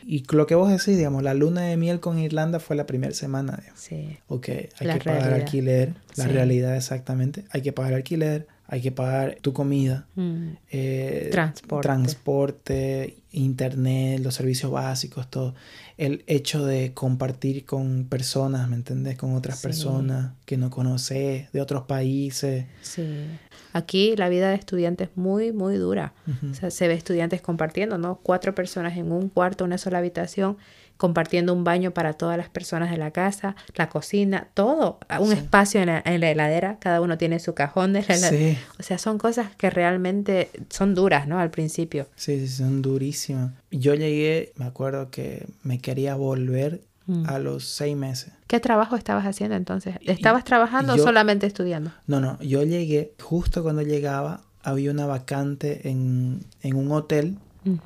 y lo que vos decís, digamos, la luna de miel con Irlanda fue la primera semana. digamos. Sí. Ok, hay La que pagar realidad. alquiler, la Sí. realidad exactamente. Hay que pagar alquiler, hay que pagar tu comida, Mm. eh, Transporte. transporte, internet, los servicios básicos, todo. El hecho de compartir con personas, ¿me entendés? Con otras Sí. personas que no conoces, de otros países. Sí. Aquí la vida de estudiante es muy, muy dura. Ujú. O sea, se ve estudiantes compartiendo, ¿no? Cuatro personas en un cuarto, una sola habitación, compartiendo un baño para todas las personas de la casa, la cocina, todo. Un Sí. espacio en la, en la heladera, cada uno tiene su cajón de la heladera. Sí, O sea, son cosas que realmente son duras, ¿no? Al principio. sí, sí, son durísimas. Yo llegué, me acuerdo que me quería volver Mm. a los seis meses. ¿Qué trabajo estabas haciendo entonces? ¿Estabas trabajando yo- o solamente estudiando? No, no, yo llegué, justo cuando llegaba, había una vacante en, en un hotel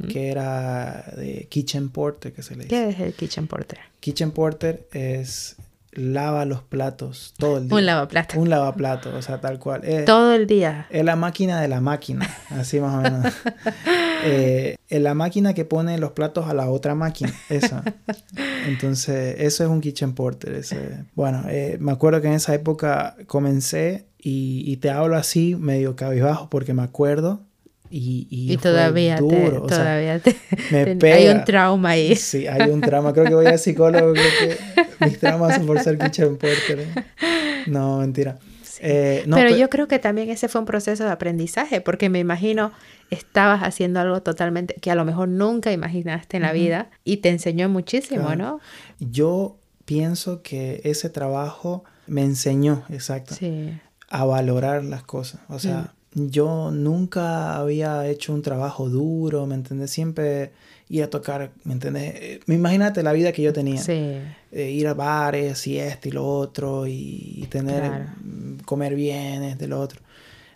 Que era de kitchen porter, que se le dice. ¿Qué es el kitchen porter? Kitchen porter es lava los platos todo el día. Un lavaplatos. Un lavaplatos, o sea, tal cual. Es, Todo el día. es la máquina de la máquina, así más o menos. Eh, es la máquina que pone los platos a la otra máquina, esa. Entonces, eso es un kitchen porter. ese. Bueno, eh, me acuerdo que en esa época comencé y, y te hablo así, medio cabizbajo, porque me acuerdo Y, y, y todavía, duro, te, o sea, todavía te, me te- hay un trauma ahí. Sí, hay un trauma. Creo que voy al psicólogo. Creo que mis traumas son por ser kitchen porter. ¿eh? No, mentira. Eh, no, Pero pe- yo creo que también ese fue un proceso de aprendizaje, porque me imagino estabas haciendo algo totalmente que a lo mejor nunca imaginaste en la vida y te enseñó muchísimo, Claro. ¿no? Yo pienso que ese trabajo me enseñó, exacto, Sí. a valorar las cosas. O sea, yo nunca había hecho un trabajo duro, ¿me entiendes? Siempre ir a tocar, ¿me entiendes? Eh, Imagínate la vida que yo tenía. Sí. Eh, ir a bares y esto y lo otro y, y tener, Claro. mm, comer bien, este lo otro.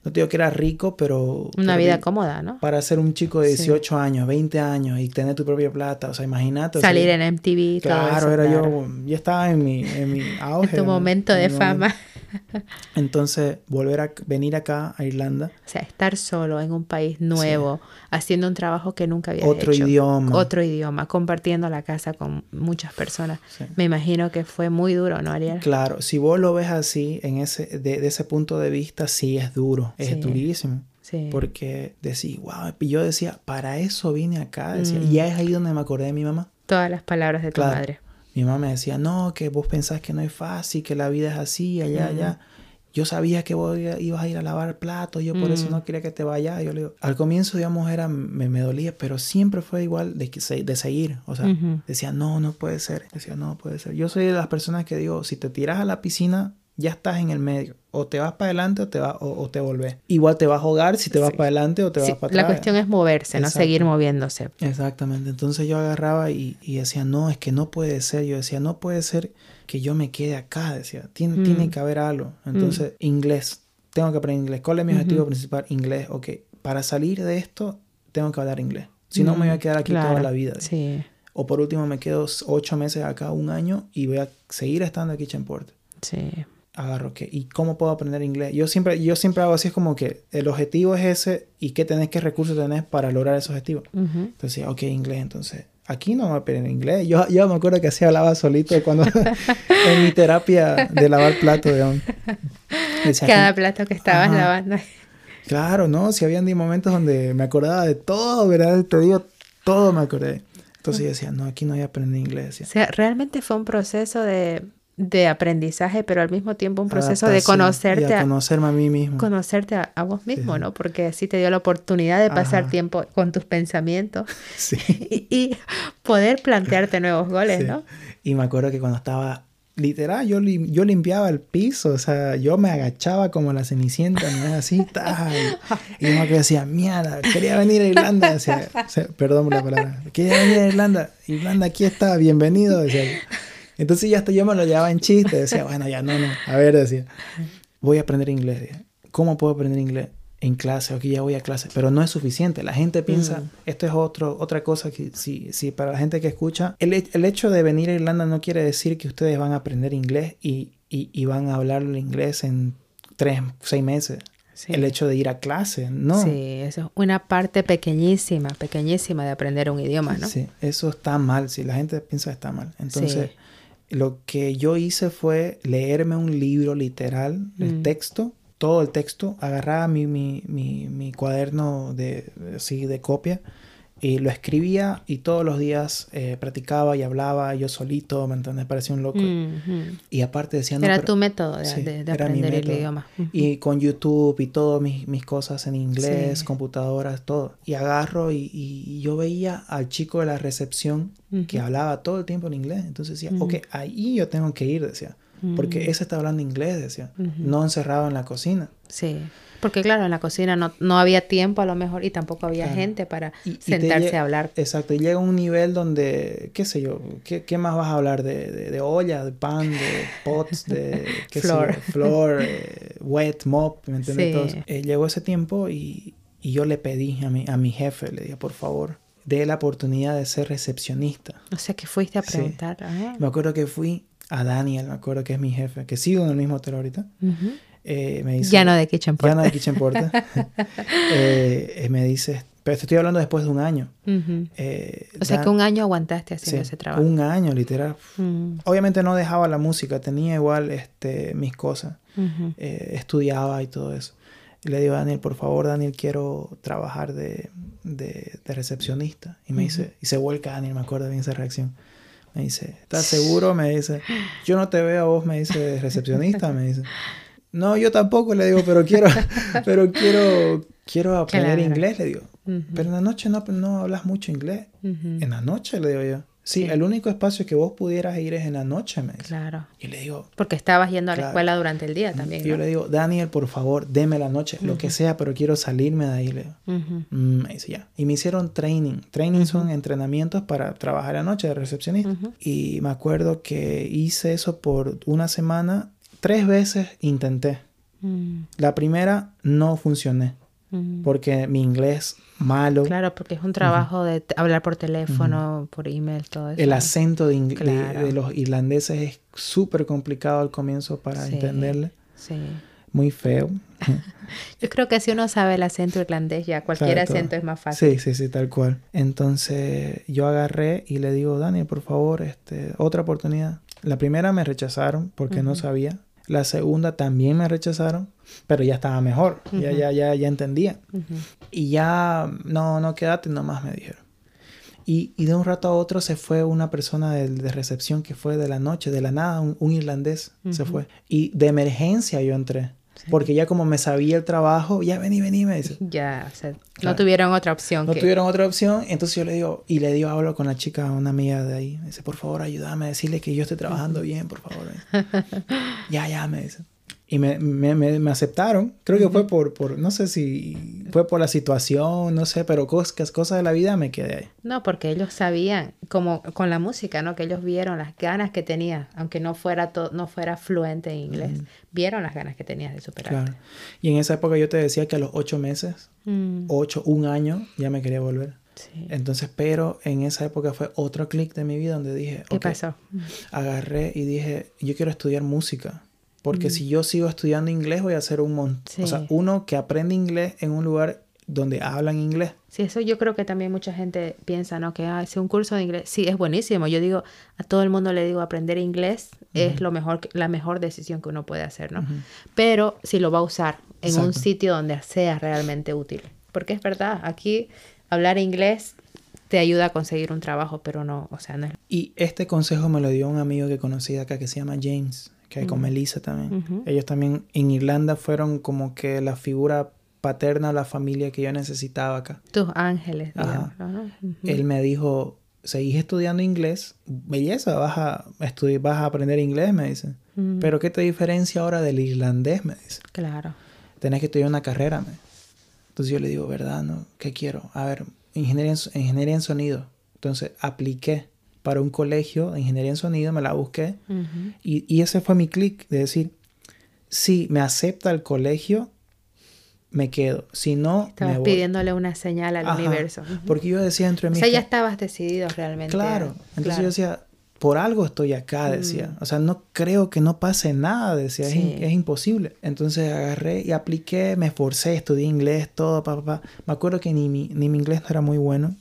No te digo que era rico, pero... Una pero vida vi- cómoda, ¿no? Para ser un chico de Sí. 18 años, 20 años y tener tu propia plata, o sea, imagínate. o sea, Salir en MTV, y todo Claro, eso, era claro. yo, yo estaba en mi, en mi auge. En tu momento En de mi fama. Entonces, volver a venir acá a Irlanda, O sea, estar solo en un país nuevo, haciendo un trabajo que nunca había otro hecho. idioma. Otro idioma, compartiendo la casa con muchas personas. Sí. Me imagino que fue muy duro, ¿no, Ariel? Claro, si vos lo ves así, en ese, de, de ese punto de vista, sí es duro, es Sí. durísimo. Sí. Porque decís, wow, y yo decía, para eso vine acá, decía, Mm. y es ahí donde me acordé de mi mamá. Todas las palabras de tu Claro. madre. Mi mamá me decía, no, que vos pensás que no es fácil, que la vida es así, allá, allá. Yo sabía que vos ibas a ir a lavar platos, yo por eso no quería que te vayas. Yo le digo, al comienzo, digamos, era, me, me dolía, pero siempre fue igual de, de seguir. O sea, decía, no, no puede ser. Decía, no puede ser. Yo soy de las personas que digo, si te tiras a la piscina, ya estás en el medio. O te vas para adelante o te, va, o, o te volvés. Igual te vas a ahogar si te vas Sí. para adelante o te Sí, vas para la atrás. cuestión es moverse, no seguir moviéndose. Exactamente. Entonces yo agarraba y, y decía, no, es que no puede ser. Yo decía, no puede ser que yo me quede acá. Decía, tiene, Mm. tiene que haber algo. Entonces, inglés. Tengo que aprender inglés. ¿Cuál es mi objetivo principal? Inglés. Ok, para salir de esto, tengo que hablar inglés. Si no, me voy a quedar aquí toda Mm, la vida. Sí, O por último, me quedo ocho meses acá, un año, y voy a seguir estando aquí en sí. Agarro que, ¿y cómo puedo aprender inglés? Yo siempre, yo siempre hago así, es como que el objetivo es ese y qué tenés, qué recursos tenés para lograr ese objetivo. Ujú. Entonces, decía, ok, inglés, entonces, aquí no me voy a aprender inglés. Yo, yo me acuerdo que así hablaba solito cuando, en mi terapia de lavar platos, digamos. Decía, Cada "Aquí- plato que estabas Ajá. lavando. Claro, ¿no? Si habían momentos donde me acordaba de todo, ¿verdad? Te digo, todo me acordé. Entonces yo decía, no, aquí no voy a aprender inglés. decía. O sea, realmente fue un proceso de, de aprendizaje, pero al mismo tiempo un proceso de conocerte a conocerme a mí mismo. conocerte a, a vos mismo, Sí. ¿no? Porque así te dio la oportunidad de pasar Ajá. tiempo con tus pensamientos Sí. y, y poder plantearte nuevos goles, Sí. ¿no? Y me acuerdo que cuando estaba, literal, yo, lim- yo limpiaba el piso, o sea, yo me agachaba como la cenicienta, ¿no? Así, ta, y, yo me decía, mierda, quería venir a Irlanda, decía, o sea, perdón por la palabra, quería venir a Irlanda, Irlanda aquí está, bienvenido, decía. Entonces ya hasta yo me lo llevaba en chiste, decía, bueno, ya no, no, a ver, decía, voy a aprender inglés, decía. ¿cómo puedo aprender inglés? En clase, ok, ya voy a clase, pero no es suficiente. La gente piensa, Mm. esto es otro, otra cosa que si, si para la gente que escucha, el, el hecho de venir a Irlanda no quiere decir que ustedes van a aprender inglés y, y, y van a hablar el inglés en tres, seis meses. Sí. El hecho de ir a clase, no. Sí, eso es una parte pequeñísima, pequeñísima de aprender un idioma, ¿no? Sí, eso está mal, si la gente piensa que está mal. Entonces, lo que yo hice fue leerme un libro literal, el Mm. texto, todo el texto, agarraba mi, mi, mi, mi cuaderno de, así, de copia y lo escribía y todos los días eh, practicaba y hablaba yo solito, ¿me entiendes? Parecía un loco. Y aparte decía, no, Era pero- tu método de, Sí, de- de era mi aprender el idioma. Y con YouTube y todas mis, mis cosas en inglés, Sí. computadoras, todo. Y agarro y, yo veía al chico de la recepción que hablaba todo el tiempo en inglés. Entonces decía, ok, ahí yo tengo que ir, decía. Porque ese está hablando inglés, decía. No encerrado en la cocina. Sí, porque claro, en la cocina no, no había tiempo a lo mejor y tampoco había Claro. gente para Y- y sentarse lle- a hablar. Exacto. Y llega un nivel donde, qué sé yo, ¿qué, qué más vas a hablar? De, de, de olla, de pan, de pots, de qué sé yo, floor, eh, wet, mop, ¿me entiendes? Sí. Eso. Eh, llegó ese tiempo y, y yo le pedí a mi, a mi jefe, le dije, por favor, dé la oportunidad de ser recepcionista. O sea que fuiste a Sí. preguntar. ah, Me acuerdo que fui a Daniel, me acuerdo que es mi jefe, que sigo en el mismo hotel ahorita. ujú. Eh, me dice, Ya no de Kitchen ya no de Kitchen Porter. Eh, me dice, pero te estoy hablando después de un año. Ujú. Eh, O sea Dan- que un año aguantaste haciendo sí, ese trabajo. Un año, literal. Mm, Obviamente no dejaba la música, tenía igual este, mis cosas, ujú. eh, estudiaba y todo eso. Y le digo, Daniel, por favor, Daniel, quiero trabajar de, de, recepcionista. Y me dice, y se vuelca Daniel, me acuerdo bien esa reacción. Me dice, ¿estás seguro? Me dice, yo no te veo a vos, me dice, recepcionista, me dice. No, yo tampoco, le digo, pero quiero, pero quiero, quiero aprender inglés, le digo. Pero en la noche no, no hablas mucho inglés. En la noche, le digo yo. Sí, el único espacio que vos pudieras ir es en la noche, me dice. Claro. Y le digo... Porque estabas yendo a la escuela durante el día también, Y yo le digo, Daniel, por favor, deme la noche, lo que sea, pero quiero salirme de ahí, le digo. Mm, me dice, ya. Y me hicieron training. Training son entrenamientos para trabajar la noche de recepcionista. Y me acuerdo que hice eso por una semana. Tres veces intenté. Mm. La primera no funcioné. Porque mi inglés malo. Claro, porque es un trabajo de hablar por teléfono, por email, todo eso. El acento de, de, los irlandeses es súper complicado al comienzo para entenderle. Sí. Muy feo. Yo creo que si uno sabe el acento irlandés, ya cualquier acento es más fácil. Sí, sí, sí, tal cual. Entonces yo agarré y le digo, Daniel, por favor, este, otra oportunidad. La primera me rechazaron porque no sabía. La segunda también me rechazaron, pero ya estaba mejor, ya, ya, ya, ya entendía. Y ya, no, no, quédate nomás, me dijeron. Y, y, de un rato a otro se fue una persona de, de recepción que fue de la noche, de la nada, un, irlandés se fue. Y de emergencia yo entré. Porque ya como me sabía el trabajo, ya vení, vení, me dice. Ya, o sea, no tuvieron otra opción. No tuvieron otra opción. Entonces yo le digo, y le digo, hablo con la chica, una amiga de ahí. Me dice, por favor, ayúdame a decirle que yo estoy trabajando bien, por favor. ya, ya, me dice. Y me, me, me, aceptaron. Creo que fue por, por, no sé si fue por la situación, no sé, pero cosas, cosas de la vida me quedé ahí. No, porque ellos sabían, como con la música, ¿no? Que ellos vieron las ganas que tenía, aunque no fuera, no fuera fluente en inglés, vieron las ganas que tenías de superar. Claro. Y en esa época yo te decía que a los ocho meses, mm. ocho, un año, ya me quería volver. Sí. Entonces, pero en esa época fue otro clic de mi vida donde dije, ¿qué pasó? Agarré y dije, yo quiero estudiar música. Porque si yo sigo estudiando inglés voy a ser un montón. O sea, uno que aprende inglés en un lugar donde hablan inglés. Sí, eso yo creo que también mucha gente piensa, ¿no? Que ah, un curso de inglés. Sí, es buenísimo. Yo digo, a todo el mundo le digo, aprender inglés es lo mejor, la mejor decisión que uno puede hacer, ¿no? Pero si lo va a usar en un sitio donde sea realmente útil. Porque es verdad, aquí hablar inglés te ayuda a conseguir un trabajo, pero no, o sea, no es... Y este consejo me lo dio un amigo que conocí acá que se llama James que hay con Melissa también. Ellos también en Irlanda fueron como que la figura paterna, la familia que yo necesitaba acá. Tus ángeles, digamos. Él me dijo, seguís estudiando inglés, belleza, vas a, estudiar, vas a aprender inglés, me dice. Pero ¿qué te diferencia ahora del irlandés? Me dice. Claro. Tenés que estudiar una carrera, me. Entonces yo le digo, ¿verdad? No? ¿Qué quiero? A ver, ingeniería ingeniería en sonido. Entonces apliqué para un colegio de ingeniería en sonido, me la busqué y, y, ese fue mi clic de decir, si me acepta el colegio, me quedo. Si no, estabas pidiéndole una señal al universo. Porque yo decía entre mí. O sea, ya estabas decidido realmente. Claro. Entonces yo decía, por algo estoy acá, decía. Mm. O sea, no creo que no pase nada, decía. Es, imposible. Entonces agarré y apliqué, me esforcé, estudié inglés, todo, papá. Me acuerdo que ni mi, ni mi inglés no era muy bueno.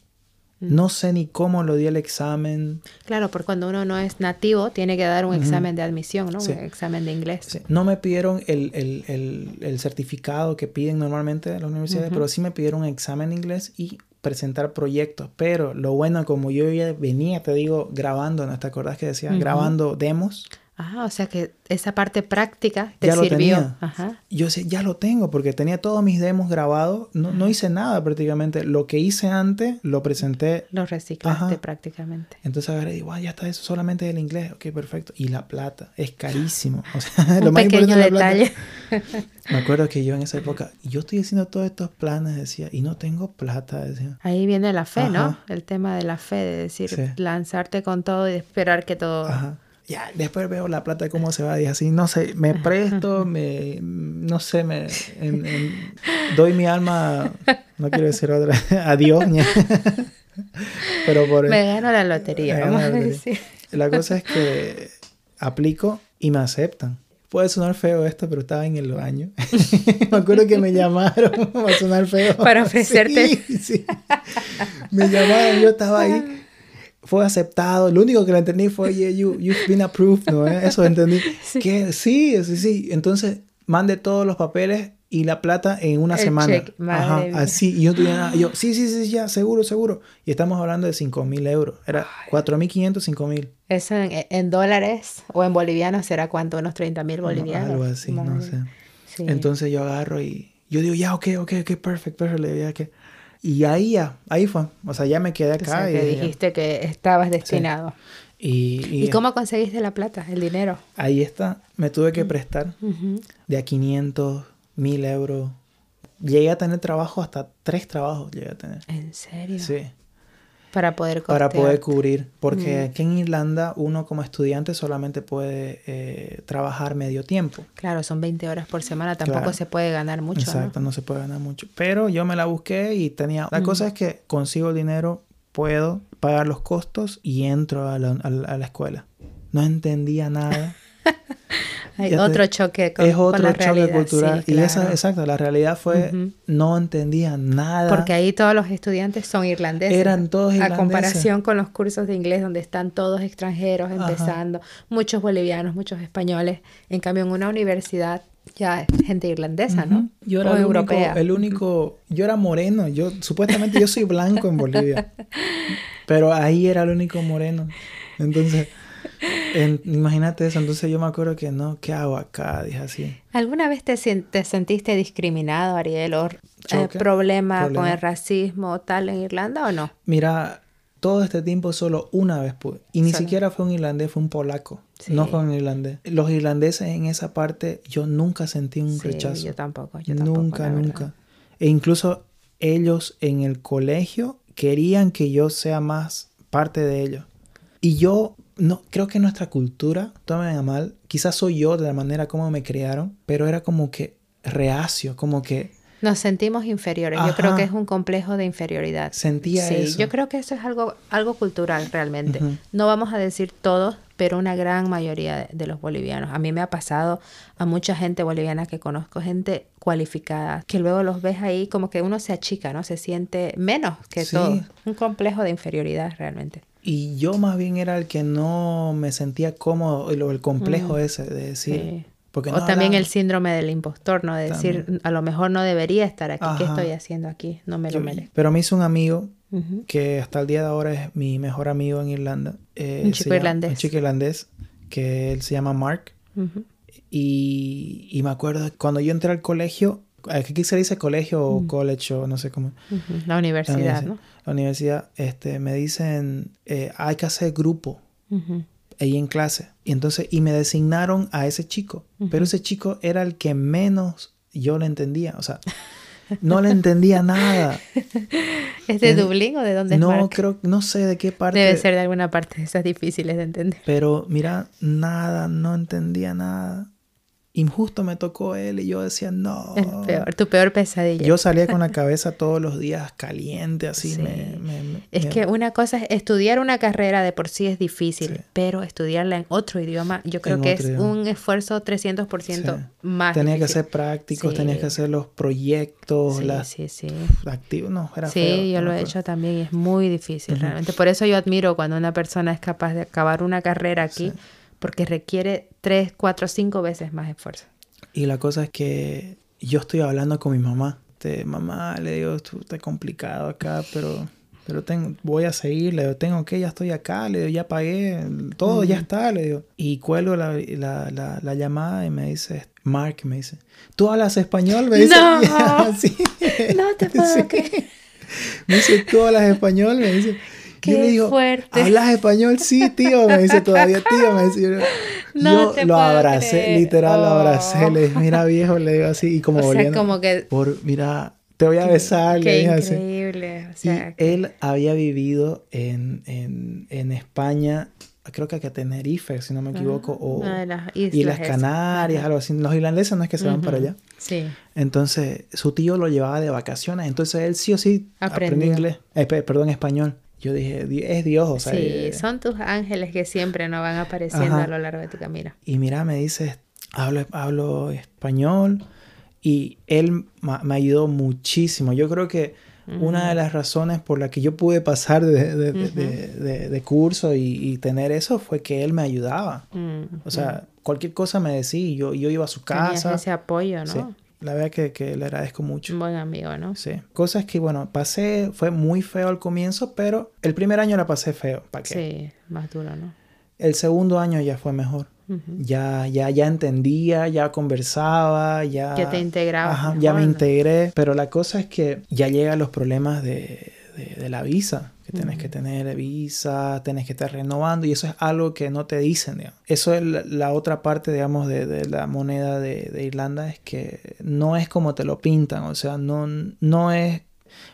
No sé ni cómo lo di el examen. Claro, porque cuando uno no es nativo, tiene que dar un examen de admisión, ¿no? Un examen de inglés. No me pidieron el, el, el, el, certificado que piden normalmente las universidades, pero sí me pidieron un examen de inglés y presentar proyectos. Pero lo bueno, como yo ya venía, te digo, grabando, ¿no te acordás que decía? Grabando demos. Ah, o sea que esa parte práctica te ya sirvió. Lo tenía. Ajá. Yo decía, ya lo tengo, porque tenía todos mis demos grabados. No, no, hice nada prácticamente. Lo que hice antes, lo presenté. Lo reciclaste prácticamente. Entonces agarré y digo, ya está eso solamente el inglés. Ok, perfecto. Y la plata, es carísimo. O sea, Un lo más pequeño detalle. Me acuerdo que yo en esa época, yo estoy haciendo todos estos planes, decía, y no tengo plata, decía. Ahí viene la fe, ¿no? El tema de la fe, de decir, lanzarte con todo y esperar que todo... Ajá ya, después veo la plata cómo se va y así, no sé, me presto, me, no sé, me, doy mi alma, no quiero decir otra, a Dios, pero por... Me gano la lotería, vamos a decir. La cosa es que aplico y me aceptan. Puede sonar feo esto, pero estaba en el baño. me acuerdo que me llamaron, va a sonar feo. Para ofrecerte. Sí, sí. Me llamaron, yo estaba ahí fue aceptado. Lo único que le entendí fue, yeah, you, you've been approved, ¿no? Eso entendí. sí. Que sí, sí, sí. Entonces, mandé todos los papeles y la plata en una El semana. Ajá, así. Y yo nada. Yo, sí, sí, sí, ya, seguro, seguro. Y estamos hablando de 5 mil euros. Era 4.500, 5 mil. Eso en, en dólares o en bolivianos será cuánto, unos 30 mil bolivianos. Algo así, no sé. Sí. Entonces yo agarro y yo digo, ya, ok, ok, ok, perfect, perfect. le digo, ya que... Y ahí ya, ahí fue. O sea, ya me quedé O acá. sea, y, ya. dijiste que estabas destinado. y, y ¿Y cómo conseguiste la plata, el dinero? ahí está. Me tuve que prestar Ujú. de a 500, 1000 euros. Llegué a tener trabajo, hasta tres trabajos llegué a tener. ¿En serio? Sí. Para poder Para poder cubrir. Porque Mm. aquí en Irlanda uno como estudiante solamente puede eh, trabajar medio tiempo. Claro, son 20 horas por semana, tampoco Claro. se puede ganar mucho, Exacto, ¿no? ¿no? se puede ganar mucho. Pero yo me la busqué y tenía... La Mm. cosa es que consigo el dinero, puedo pagar los costos y entro a la, a la- a la escuela. No entendía nada. Hay te- otro choque con, es con otro la choque realidad. cultural. sí, Y esa, exacto, la realidad fue, Ujú. no entendía nada. Porque ahí todos los estudiantes son irlandeses. Eran todos A irlandeses. comparación con los cursos de inglés donde están todos extranjeros Ajá. empezando, muchos bolivianos, muchos españoles. En cambio, en una universidad ya es gente irlandesa, ¿no? Yo era o el europea. único, el único, yo era moreno, yo supuestamente yo soy blanco en Bolivia, pero ahí era el único moreno. Entonces, en- imagínate eso, entonces yo me acuerdo que no, ¿qué hago acá? Dije así. ¿Alguna vez te, te sentiste discriminado, Ariel, o eh, problema, con el racismo tal en Irlanda o no? Mira, todo este tiempo solo una vez pude, y ni Solo. siquiera fue un irlandés, fue un polaco, Sí. no fue un irlandés. Los irlandeses en esa parte yo nunca sentí un Sí, rechazo. yo tampoco, yo tampoco, nunca, nunca. E incluso ellos en el colegio querían que yo sea más parte de ellos. Y yo no creo que nuestra cultura, tómame a mal, quizás soy yo de la manera como me criaron, pero era como que reacio, como que Nos sentimos inferiores. Yo creo que es un complejo de inferioridad. sentía sí, eso. yo creo que eso es algo, algo cultural realmente. No vamos a decir todos, pero una gran mayoría de, de los bolivianos. A mí me ha pasado a mucha gente boliviana que conozco, gente cualificada, que luego los ves ahí como que uno se achica, ¿no? Se siente menos que Sí. todo. Un complejo de inferioridad realmente. Y yo más bien era el que no me sentía cómodo, el, el complejo ese de decir. Mm. Sí. Porque o no también hablaba- el síndrome del impostor, ¿no? De decir, a lo mejor no debería estar aquí. ¿Qué estoy haciendo aquí? No me lo merezco. Pero me hizo un amigo que hasta el día de ahora es mi mejor amigo en Irlanda. Eh, Un chico llama- irlandés. Un chico irlandés que él se llama Mark. Y, y me acuerdo cuando yo entré al colegio, aquí se dice colegio o Mm. college o no sé cómo. Ujú, La La universidad, universidad, ¿no? la universidad, este, me dicen, eh, hay que hacer grupo Ujú. ahí en clase. Y entonces, y me designaron a ese chico. Pero ese chico era el que menos yo le entendía. O sea, no le entendía nada. ¿Es de En- Dublín o de dónde es No Mark? creo, no sé de qué parte. Debe ser de alguna parte de esas difíciles de entender. Pero mira, nada, no entendía nada. Y justo me tocó él y yo decía, no. El peor, tu peor pesadilla. Yo salía con la cabeza todos los días caliente, así. Sí. me- me- me- Es que una cosa es estudiar una carrera de por sí es difícil, Sí. pero estudiarla en otro idioma, yo creo En que es idioma. un esfuerzo 300% Sí. más. Tenía que hacer prácticos, tenías que hacer los proyectos, Sí, las sí, sí. activos. No, era Sí, feo, yo no lo he hecho también y es muy difícil realmente. Por eso yo admiro cuando una persona es capaz de acabar una carrera aquí. Porque requiere tres, cuatro, cinco veces más esfuerzo. Y la cosa es que yo estoy hablando con mi mamá. Este, mamá, le digo, está complicado acá, pero, pero tengo, voy a seguir. Le digo, tengo que, ya estoy acá. Le digo, ya pagué, todo ya está. Le digo. Y cuelgo la, la, la, la llamada y me dice, Mark, me dice, ¿tú hablas español? Me dice, No. sí. No te puedo Sí. creer. Me dice, ¿tú hablas español? Me dice. Qué yo le digo, fuerte. ¿hablas español? Sí, tío. Me dice todavía, tío. Me dice, yo, No yo te lo abracé, creer. literal lo abracé. Oh. Le dije, mira viejo, le digo así. Y como O sea, volviendo. como que... Por, mira, te voy a besar. le Qué dije así. increíble. O Y sea, que- él había vivido en, en, en España, creo que a Tenerife, si no me equivoco, o una de las y las. Canarias, algo así. Los irlandeses no es que se van para allá. Sí. Entonces, su tío lo llevaba de vacaciones. Entonces, él sí o sí aprendió Aprendió. inglés. Eh, pe- perdón, español. Yo dije, "Di- es Dios, o sea. sí, eh, son tus ángeles que siempre nos van apareciendo Ajá. a lo largo de tu camino. Y mira, me dice, hablo, hablo español. Y él me ayudó muchísimo. Yo creo que una de las razones por las que yo pude pasar de, de, de- de- de- de curso y, y tener eso fue que él me ayudaba. Mm, O sea, cualquier cosa me decía y yo, yo iba a su Tenías casa. ese apoyo, ¿no? Sí. La verdad que, que le agradezco mucho. Un buen amigo, ¿no? Sí. Cosas que, bueno, pasé, fue muy feo al comienzo, pero el primer año la pasé feo. ¿Para qué? Sí, más duro, ¿no? El segundo año ya fue mejor. Ya, ya, ya entendía, ya conversaba, ya... Ya te integraba. Ajá, ya me integré. Pero la cosa es que ya llegan los problemas de, de, la visa. Que tienes que tener visa, tienes que estar renovando. Y eso es algo que no te dicen, digamos. Eso es la, otra parte, digamos, de, de la moneda de, de, Irlanda. Es que no es como te lo pintan. O sea, no, no es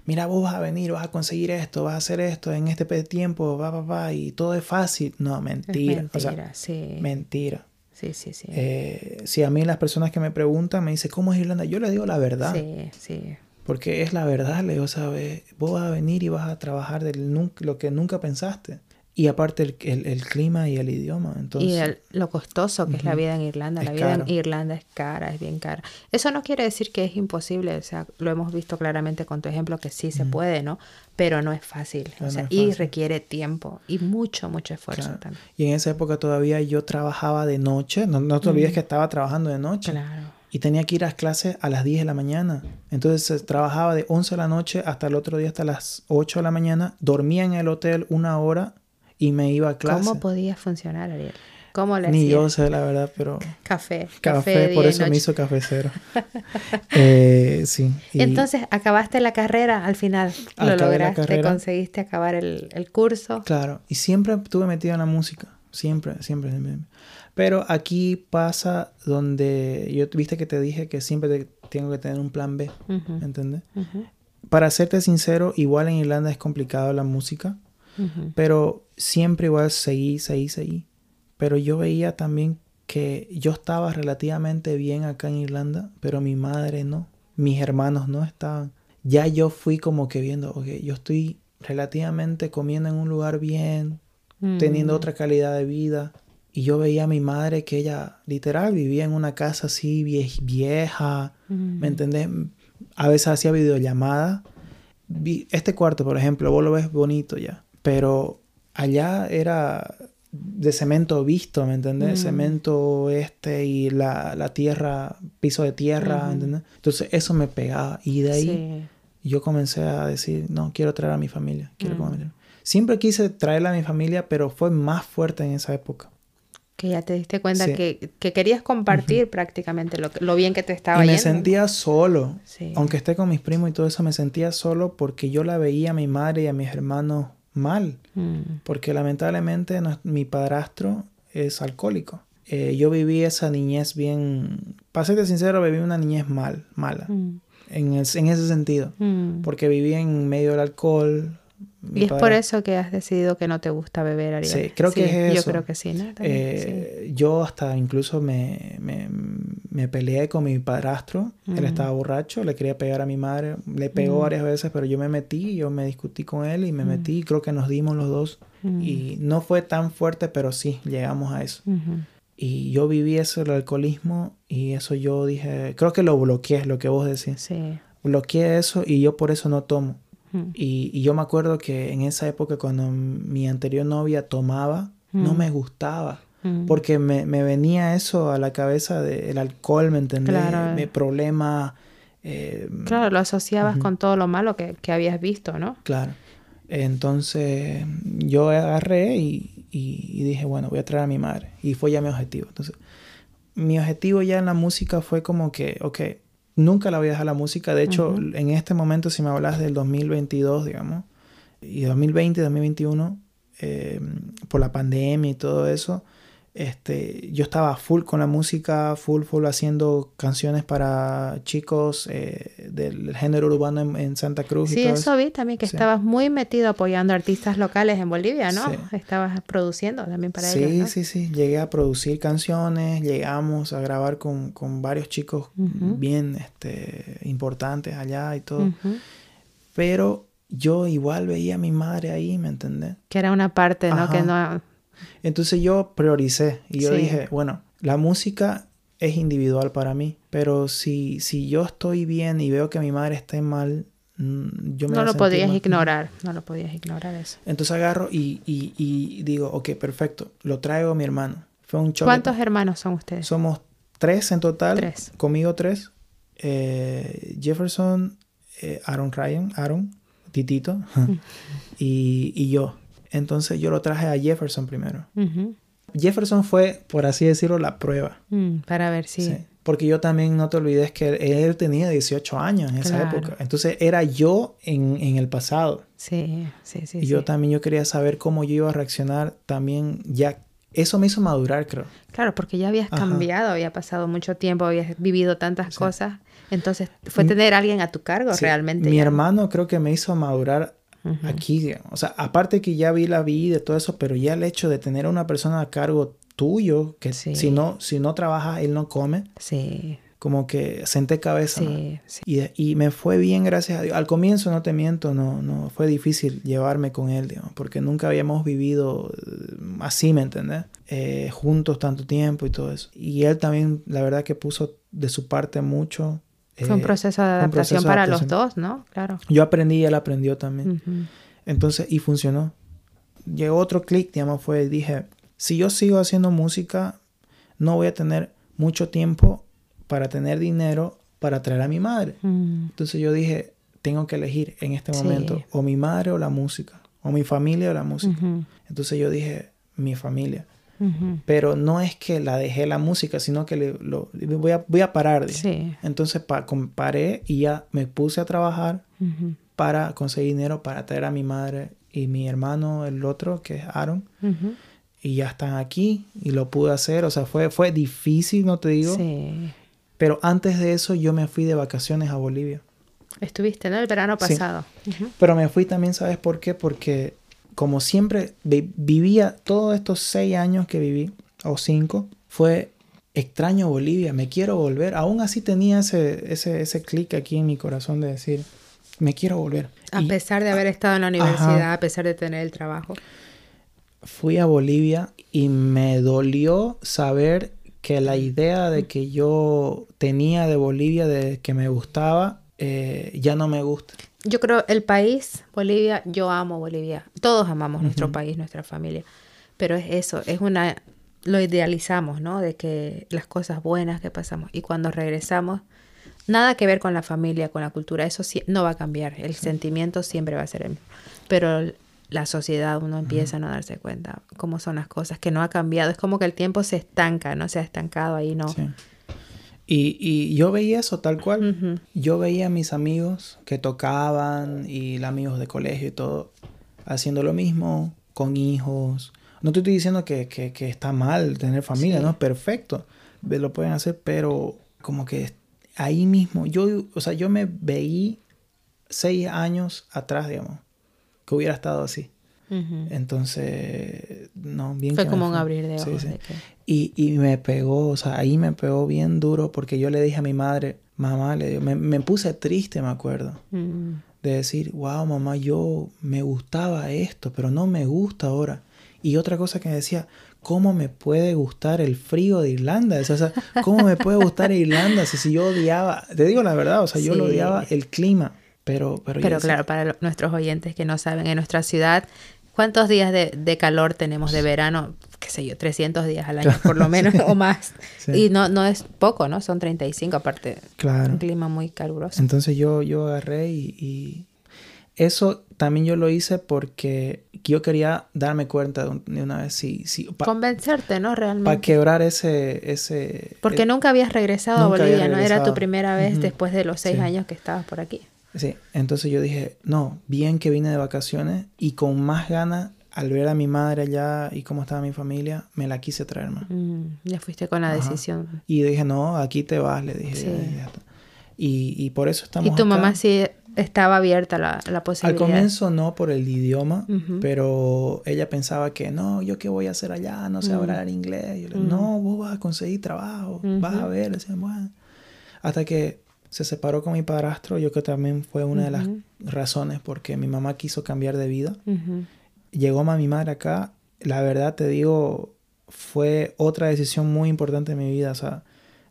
mira, vos vas a venir, vas a conseguir esto, vas a hacer esto en este tiempo, va, va, va, y todo es fácil. No, mentira. mentira, sí. Mentira. Sí, sí, sí. Eh, si a mí las personas que me preguntan me dicen, ¿cómo es Irlanda? Yo le digo la verdad. Sí, sí. Porque es la verdad, le digo, ¿sabes? Vos vas a venir y vas a trabajar de lo que nunca pensaste. Y aparte el, el, clima y el idioma. Entonces, y lo costoso que es la vida en Irlanda. la vida en Irlanda es cara, es bien cara. Eso no quiere decir que es imposible. O sea, lo hemos visto claramente con tu ejemplo que sí se puede, ¿no? Pero no es fácil. o sea, y requiere tiempo y mucho, mucho esfuerzo también. Y en esa época todavía yo trabajaba de noche. No, no te olvides que estaba trabajando de noche. Claro. Y tenía que ir a las clases a las 10 de la mañana. Entonces trabajaba de 11 de la noche hasta el otro día, hasta las 8 de la mañana. Dormía en el hotel una hora y me iba a clase. ¿Cómo podía funcionar, Ariel? ¿Cómo le Ni yo sé, la verdad, pero... Café. Café, por eso me hizo café cero. eh, sí. Entonces, acabaste la carrera al final. Lo lograste, conseguiste acabar el, el, curso. Claro, y siempre estuve metido en la música. Siempre, siempre, Pero aquí pasa donde yo, viste que te dije que siempre tengo que tener un plan B, ¿entendés? Para serte sincero, igual en Irlanda es complicado la música pero siempre igual seguí, seguí, seguí. Pero yo veía también que yo estaba relativamente bien acá en Irlanda, pero mi madre no, mis hermanos no estaban. Ya yo fui como que viendo, ok, yo estoy relativamente comiendo en un lugar bien, teniendo mm. otra calidad de vida. Y yo veía a mi madre que ella literal vivía en una casa así vieja, ¿me mm. entendés? A veces hacía videollamadas. Este cuarto, por ejemplo, vos lo ves bonito ya pero allá era de cemento visto, ¿me entendés? Mm. Cemento este y la, la, tierra, piso de tierra, ¿me ¿entendés? Entonces eso me pegaba y de ahí yo comencé a decir, no, quiero traer a mi familia, quiero mm. Siempre quise traerla a mi familia, pero fue más fuerte en esa época. Que ya te diste cuenta que, que, querías compartir prácticamente lo, lo, bien que te estaba y me sentía solo. Aunque esté con mis primos y todo eso, me sentía solo porque yo la veía a mi madre y a mis hermanos mal, mm. porque lamentablemente mi padrastro es alcohólico. Eh, yo viví esa niñez bien, para serte sincero, viví una niñez mal, mala, mm. en, en, ese sentido, mm. porque viví en medio del alcohol, y es por eso que has decidido que no te gusta beber, Ariel. Sí, creo que es eso. Yo creo que sí, ¿no? Eh, yo hasta incluso me, me, me, peleé con mi padrastro. Él mm. estaba borracho, le quería pegar a mi madre. Le pegó mm. varias veces, pero yo me metí, yo me discutí con él y me mm. metí. Creo que nos dimos los dos. Y no fue tan fuerte, pero sí, llegamos a eso. Y yo viví eso, el alcoholismo, y eso yo dije, creo que lo bloqueé, lo que vos decís. Sí. Bloqueé eso y yo por eso no tomo. Y, yo me acuerdo que en esa época cuando mi anterior novia tomaba, no me gustaba. Porque me, me, venía eso a la cabeza del alcohol, ¿me entendés? Claro. Mi problema. Eh, claro, lo asociabas con todo lo malo que, que, habías visto, ¿no? Claro. Entonces yo agarré y, y, dije, bueno, voy a traer a mi madre. Y fue ya mi objetivo. Entonces, mi objetivo ya en la música fue como que, ok, Nunca la voy a dejar la música. De hecho, en este momento, si me hablas del 2022, digamos, y 2020, 2021, eh, por la pandemia y todo eso, este, yo estaba full con la música, full, full haciendo canciones para chicos eh, del género urbano en, Santa Cruz. Sí, eso vi también, que estabas muy metido apoyando artistas locales en Bolivia, ¿no? Estabas produciendo también para ellos. Sí, sí, sí. Llegué a producir canciones, llegamos a grabar con, con varios chicos bien este, importantes allá y todo. Pero yo igual veía a mi madre ahí, ¿me entendés? Que era una parte, ¿no? Que no entonces yo prioricé y yo dije, bueno, la música es individual para mí, pero si, si yo estoy bien y veo que mi madre está mal, mm, yo me No lo podías ignorar, no lo podías ignorar eso. Entonces agarro y, y, y, digo, ok, perfecto, lo traigo a mi hermano. Fue un ¿Cuántos hermanos son ustedes? Somos tres en total. Tres. Conmigo tres. eh, Jefferson, eh, Aaron Ryan, Aaron, Titito, y, y, yo. Entonces yo lo traje a Jefferson primero. Jefferson fue, por así decirlo, la prueba. Mm, para ver si... Sí. Porque yo también no te olvides que él, tenía 18 años en esa época. Entonces era yo en, en el pasado. Sí, sí, sí. Y yo también yo quería saber cómo yo iba a reaccionar también ya. Eso me hizo madurar, creo. Claro, porque ya habías cambiado, había pasado mucho tiempo, habías vivido tantas cosas. Entonces fue tener a alguien a tu cargo realmente. Mi hermano creo que me hizo madurar aquí. O sea, aparte que ya vi la vida y todo eso, pero ya el hecho de tener a una persona a cargo tuyo, que si, no, si no trabaja, él no come. Sí. Como que senté cabeza. Sí, y, y, me fue bien, gracias a Dios. Al comienzo, no te miento, no, no fue difícil llevarme con él, digamos, porque nunca habíamos vivido eh, así, ¿me entendés? Eh, juntos tanto tiempo y todo eso. Y él también, la verdad que puso de su parte mucho. Fue un eh, proceso de adaptación para los dos, ¿no? Claro. Yo aprendí y él aprendió también. Entonces, y funcionó. Llegó otro clic, digamos, fue, dije, si yo sigo haciendo música, no voy a tener mucho tiempo para tener dinero para traer a mi madre. Mm. Entonces yo dije, tengo que elegir en este momento o mi madre o la música, o mi familia o la música. Entonces yo dije, mi familia. Pero no es que la dejé la música, sino que le, lo, voy, a, voy a parar. Entonces pa, paré y ya me puse a trabajar para conseguir dinero para traer a mi madre y mi hermano, el otro, que es Aaron y ya están aquí y lo pude hacer. O sea, fue, fue difícil, no te digo. Sí. Pero antes de eso yo me fui de vacaciones a Bolivia. Estuviste, ¿no? El verano pasado. Pero me fui también, ¿sabes por qué? Porque como siempre vivía todos estos seis años que viví, o cinco, fue extraño Bolivia, me quiero volver. Aún así tenía ese, ese, ese clic aquí en mi corazón de decir, me quiero volver. A pesar de haber estado en la universidad, a pesar de tener el trabajo fui a Bolivia y me dolió saber que la idea de que yo tenía de Bolivia, de que me gustaba, eh, ya no me gusta. Yo creo el país, Bolivia, yo amo Bolivia. Todos amamos nuestro país, nuestra familia. Pero es eso, es una, lo idealizamos, ¿no? De que las cosas buenas que pasamos. Y cuando regresamos, nada que ver con la familia, con la cultura, eso sí, no va a cambiar. El sentimiento siempre va a ser el mismo. Pero la sociedad uno empieza a no darse cuenta cómo son las cosas, que no ha cambiado. Es como que el tiempo se estanca, ¿no? Se ha estancado ahí, ¿no? Sí. Y, y, yo veía eso tal cual. Yo veía a mis amigos que tocaban y los amigos de colegio y todo, haciendo lo mismo, con hijos. No te estoy diciendo que, que, que está mal tener familia, ¿no? Es perfecto. Lo pueden hacer, pero como que ahí mismo, yo, o sea, yo me veí seis años atrás, digamos que hubiera estado así. Entonces, no, bien. Fue como un abrir de ojos. y, y, me pegó, o sea, ahí me pegó bien duro porque yo le dije a mi madre, mamá, le me, me puse triste, me acuerdo. Mm. De decir, wow, mamá, yo me gustaba esto, pero no me gusta ahora. Y otra cosa que me decía, ¿cómo me puede gustar el frío de Irlanda? O sea, ¿cómo me puede gustar Irlanda si, si yo odiaba, te digo la verdad, o sea, yo lo odiaba el clima. Pero, pero, pero claro, para nuestros oyentes que no saben, en nuestra ciudad, ¿cuántos días de, de, calor tenemos de verano? Qué sé yo, 300 días al año por lo menos o más. Y no, no es poco, ¿no? Son 35 aparte. Claro. Un clima muy caluroso. Entonces yo, yo agarré y, eso también yo lo hice porque yo quería darme cuenta de una vez si... si Convencerte, ¿no? Realmente. Para quebrar ese... ese porque eh, nunca habías regresado a Bolivia, ¿no? Era tu primera vez después de los seis años que estabas por aquí. Sí, entonces yo dije, no, bien que vine de vacaciones y con más ganas al ver a mi madre allá y cómo estaba mi familia, me la quise traer más. Mm, ya fuiste con la decisión. Y dije, no, aquí te vas, le dije. Y, y, por eso estamos ¿Y tu mamá sí estaba abierta la, la posibilidad? Al comienzo no por el idioma, pero ella pensaba que, no, yo qué voy a hacer allá, no sé mm. hablar inglés. Yo le, no, vos vas a conseguir trabajo, vas a ver. decía, bueno. Hasta que se separó con mi padrastro, yo creo que también fue una de las razones porque mi mamá quiso cambiar de vida. Llegó mi madre acá, la verdad te digo, fue otra decisión muy importante en mi vida. O sea,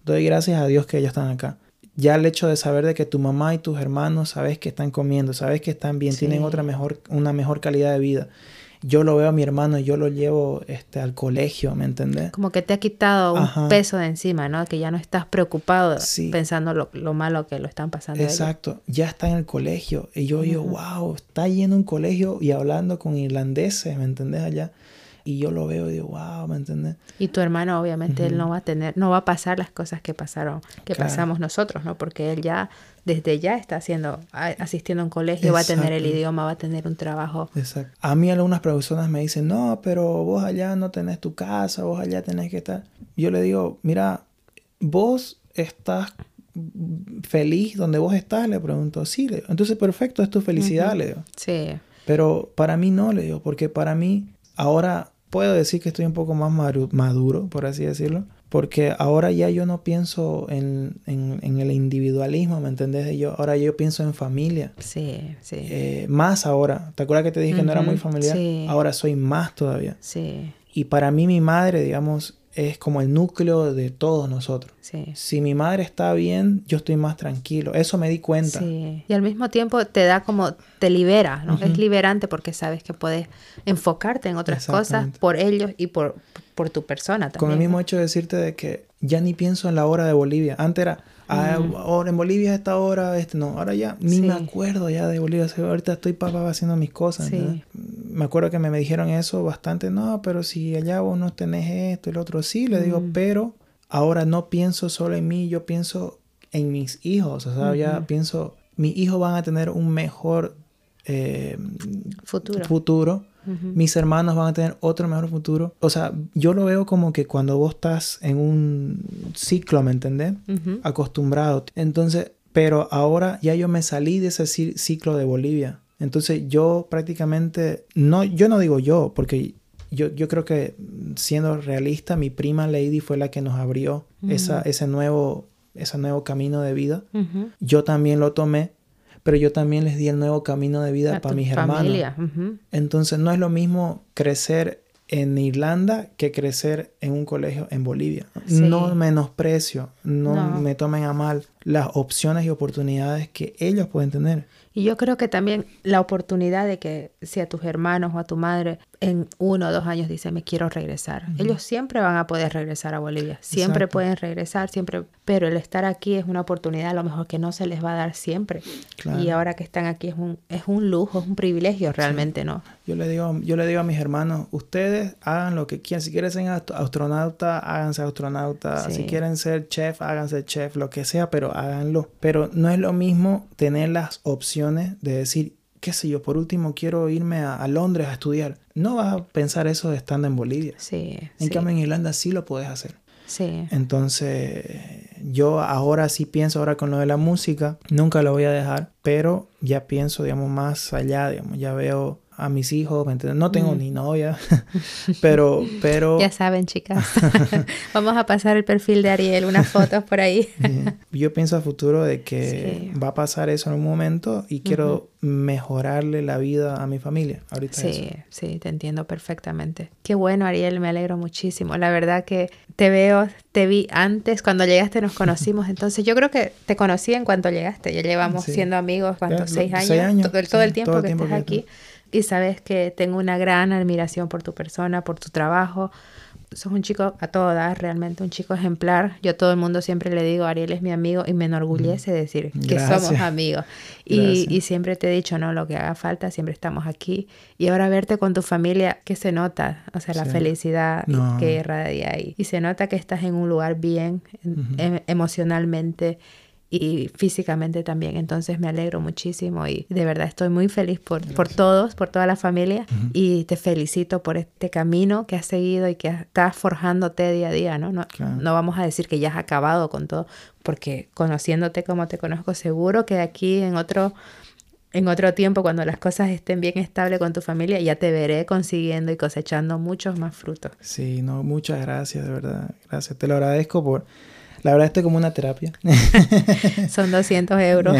doy gracias a Dios que ellos están acá. Ya el hecho de saber de que tu mamá y tus hermanos sabes que están comiendo, sabes que están bien, tienen otra mejor, una mejor calidad de vida. Yo lo veo a mi hermano y yo lo llevo este, al colegio, ¿me entendés? Como que te ha quitado un peso de encima, ¿no? Que ya no estás preocupado pensando lo, malo que lo están pasando. Exacto, ya está en el colegio. Y yo digo, wow, está yendo a un colegio y hablando con irlandeses, ¿me entendés? Allá. Y yo lo veo y digo, wow, ¿me entiendes? Y tu hermano, obviamente, él no va a tener, no va a pasar las cosas que pasaron, que pasamos nosotros, ¿no? Porque él ya, desde ya está haciendo, asistiendo a un colegio, va a tener el idioma, va a tener un trabajo. Exacto. A mí algunas personas me dicen, no, pero vos allá no tenés tu casa, vos allá tenés que estar. Yo le digo, mira, vos estás feliz donde vos estás, le pregunto, sí, le digo. Entonces, perfecto, es tu felicidad, le digo. Sí. Pero para mí no, le digo, porque para mí ahora puedo decir que estoy un poco más maduro, por así decirlo, porque ahora ya yo no pienso en, el individualismo, ¿me entendés? Yo, ahora yo pienso en familia. Sí, sí. Eh, más ahora. ¿Te acuerdas que te dije que no era muy familiar? Sí. Ahora soy más todavía. Sí. Y para mí mi madre, digamos, es como el núcleo de todos nosotros. Sí. Si mi madre está bien, yo estoy más tranquilo. Eso me di cuenta. Sí. Y al mismo tiempo te da como, te libera, ¿no? Es liberante porque sabes que puedes enfocarte en otras cosas por ellos y por, por tu persona también. Con el mismo hecho de decirte de que ya ni pienso en la hora de Bolivia. Antes era, ah, ahora en Bolivia esta hora, este no, ahora ya ni me acuerdo ya de Bolivia. Ahorita estoy papá haciendo mis cosas. Me acuerdo que me, me, dijeron eso bastante, no, pero si allá vos no tenés esto y lo otro, sí, le digo, pero ahora no pienso solo en mí, yo pienso en mis hijos, o sea, ya pienso, mis hijos van a tener un mejor eh, futuro. futuro mis hermanos van a tener otro mejor futuro. O sea, yo lo veo como que cuando vos estás en un ciclo, ¿me entendés? Acostumbrado. Entonces, pero ahora ya yo me salí de ese ciclo de Bolivia. Entonces yo prácticamente, no, yo no digo yo, porque yo, yo creo que siendo realista, mi prima Lady fue la que nos abrió esa, ese, nuevo, ese nuevo camino de vida. Yo también lo tomé pero yo también les di el nuevo camino de vida para mis hermanos. Entonces no es lo mismo crecer en Irlanda que crecer en un colegio en Bolivia. No menosprecio, no, me tomen a mal las opciones y oportunidades que ellos pueden tener. Y yo creo que también la oportunidad de que si a tus hermanos o a tu madre en uno o dos años dice me quiero regresar, ellos siempre van a poder regresar a Bolivia, siempre pueden regresar, siempre, pero el estar aquí es una oportunidad a lo mejor que no se les va a dar siempre. Y ahora que están aquí es un, es un lujo, es un privilegio realmente, ¿no? Yo le digo, yo le digo a mis hermanos, ustedes hagan lo que quieran, si quieren ser astronauta, háganse astronauta, si quieren ser chef, háganse chef, lo que sea, pero háganlo. Pero no es lo mismo tener las opciones de decir, qué sé yo, por último quiero irme a, Londres a estudiar. No vas a pensar eso estando en Bolivia. Sí. En cambio en Irlanda sí lo puedes hacer. Sí. Entonces, yo ahora sí pienso ahora con lo de la música, nunca lo voy a dejar, pero ya pienso, digamos, más allá, digamos, ya veo a mis hijos, ¿me No tengo mm. ni novia, pero, pero... Ya saben, chicas. Vamos a pasar el perfil de Ariel, unas fotos por ahí. Yo pienso a futuro de que va a pasar eso en un momento y quiero mejorarle la vida a mi familia. Ahorita sí, sí, te entiendo perfectamente. Qué bueno, Ariel, me alegro muchísimo. La verdad que te veo, te vi antes, cuando llegaste nos conocimos, entonces yo creo que te conocí en cuanto llegaste. Ya llevamos siendo amigos, ¿cuántos? Seis años. Todo, el tiempo que estás aquí y sabes que tengo una gran admiración por tu persona, por tu trabajo. Sos un chico a todo dar, realmente un chico ejemplar. Yo a todo el mundo siempre le digo, Ariel es mi amigo y me enorgullece decir que somos amigos. Y, y, siempre te he dicho, no, lo que haga falta, siempre estamos aquí. Y ahora verte con tu familia, que se nota, o sea, la felicidad que irradia ahí. Y se nota que estás en un lugar bien em, emocionalmente y físicamente también. Entonces me alegro muchísimo y de verdad estoy muy feliz por, por todos, por toda la familia y te felicito por este camino que has seguido y que estás forjándote día a día, ¿no? No, no vamos a decir que ya has acabado con todo, porque conociéndote como te conozco, seguro que de aquí en otro en otro tiempo, cuando las cosas estén bien estables con tu familia, ya te veré consiguiendo y cosechando muchos más frutos. Sí, no, muchas gracias, de verdad. Gracias. Te lo agradezco por la verdad, esto es como una terapia. Son 200 euros.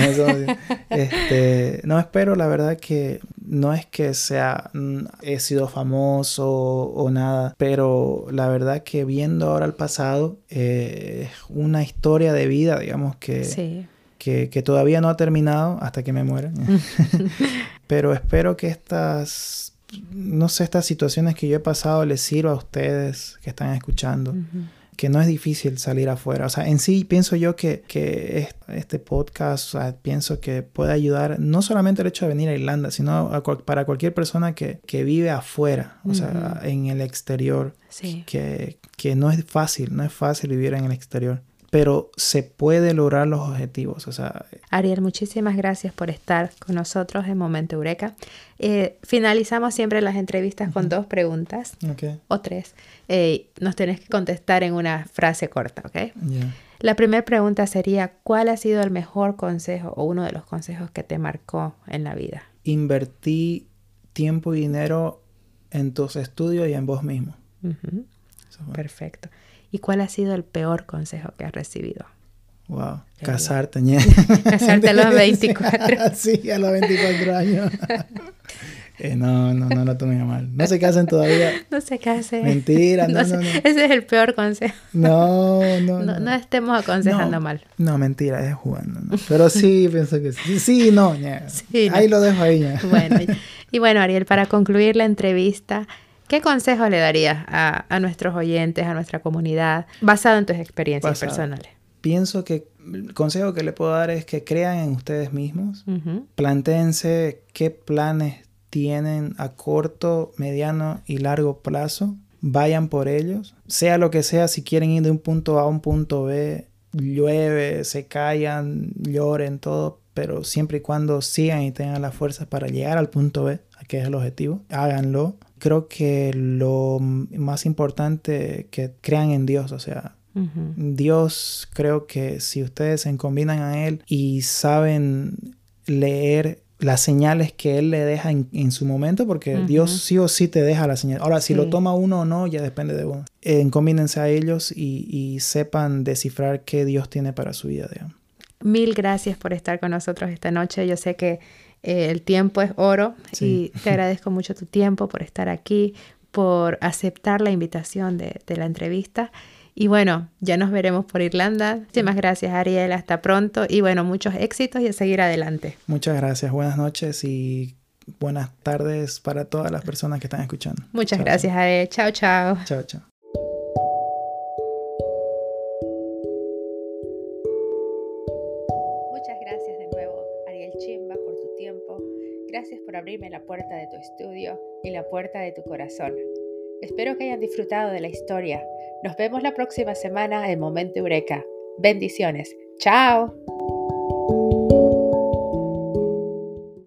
este, no espero, la verdad, que no es que sea, mm, he sido famoso o nada, pero la verdad que viendo ahora el pasado, eh, es una historia de vida, digamos, que, que, que todavía no ha terminado hasta que me muera. pero espero que estas no sé, estas situaciones que yo he pasado les sirva a ustedes que están escuchando que no es difícil salir afuera. O sea, en sí pienso yo que, que este podcast, pienso que puede ayudar no solamente el hecho de venir a Irlanda, sino para cualquier persona que, que vive afuera, o sea, en el exterior, que, que no es fácil, no es fácil vivir en el exterior pero se puede lograr los objetivos. O sea, Ariel, muchísimas gracias por estar con nosotros en Momento Eureka. Eh, finalizamos siempre las entrevistas con dos preguntas o tres. Eh, nos tenés que contestar en una frase corta, ¿ok? La primera pregunta sería, ¿cuál ha sido el mejor consejo o uno de los consejos que te marcó en la vida? Invertí tiempo y dinero en tus estudios y en vos mismo. Perfecto. ¿Y cuál ha sido el peor consejo que has recibido? Wow, casarte, Casarte a los 24. sí, a los 24 años. Eh, no, no, no lo tomen a mal. No se casen todavía. No se casen. Mentira, no, no, no, Ese es el peor consejo. No, no. No, no estemos aconsejando mal. No, mentira, es jugando. Pero sí, pienso que sí. Sí, no, sí, Ahí lo dejo ahí. Bueno, y bueno, Ariel, para concluir la entrevista, ¿Qué consejo le darías a, nuestros oyentes, a nuestra comunidad, basado en tus experiencias personales? Pienso que el consejo que le puedo dar es que crean en ustedes mismos, planteense qué planes tienen a corto, mediano y largo plazo, vayan por ellos, sea lo que sea, si quieren ir de un punto A a un punto B, llueve, se callan, lloren, todo, pero siempre y cuando sigan y tengan las fuerzas para llegar al punto B, que es el objetivo, háganlo creo que lo más importante que crean en Dios, o sea, Dios creo que si ustedes se combinan a Él y saben leer las señales que Él le deja en, su momento, porque Dios sí o sí te deja la señal. Ahora, si lo toma uno o no, ya depende de uno. Eh, a ellos y, sepan descifrar qué Dios tiene para su vida. Mil gracias por estar con nosotros esta noche. Yo sé que eh, el tiempo es oro y te agradezco mucho tu tiempo por estar aquí, por aceptar la invitación de, la entrevista. Y bueno, ya nos veremos por Irlanda. Muchísimas gracias, Ariel. Hasta pronto. Y bueno, muchos éxitos y a seguir adelante. Muchas gracias. Buenas noches y buenas tardes para todas las personas que están escuchando. Muchas gracias, Ariel. Chao, chao. Chao, chao. Por abrirme la puerta de tu estudio y la puerta de tu corazón. Espero que hayan disfrutado de la historia. Nos vemos la próxima semana en Momento Eureka. Bendiciones. Chao.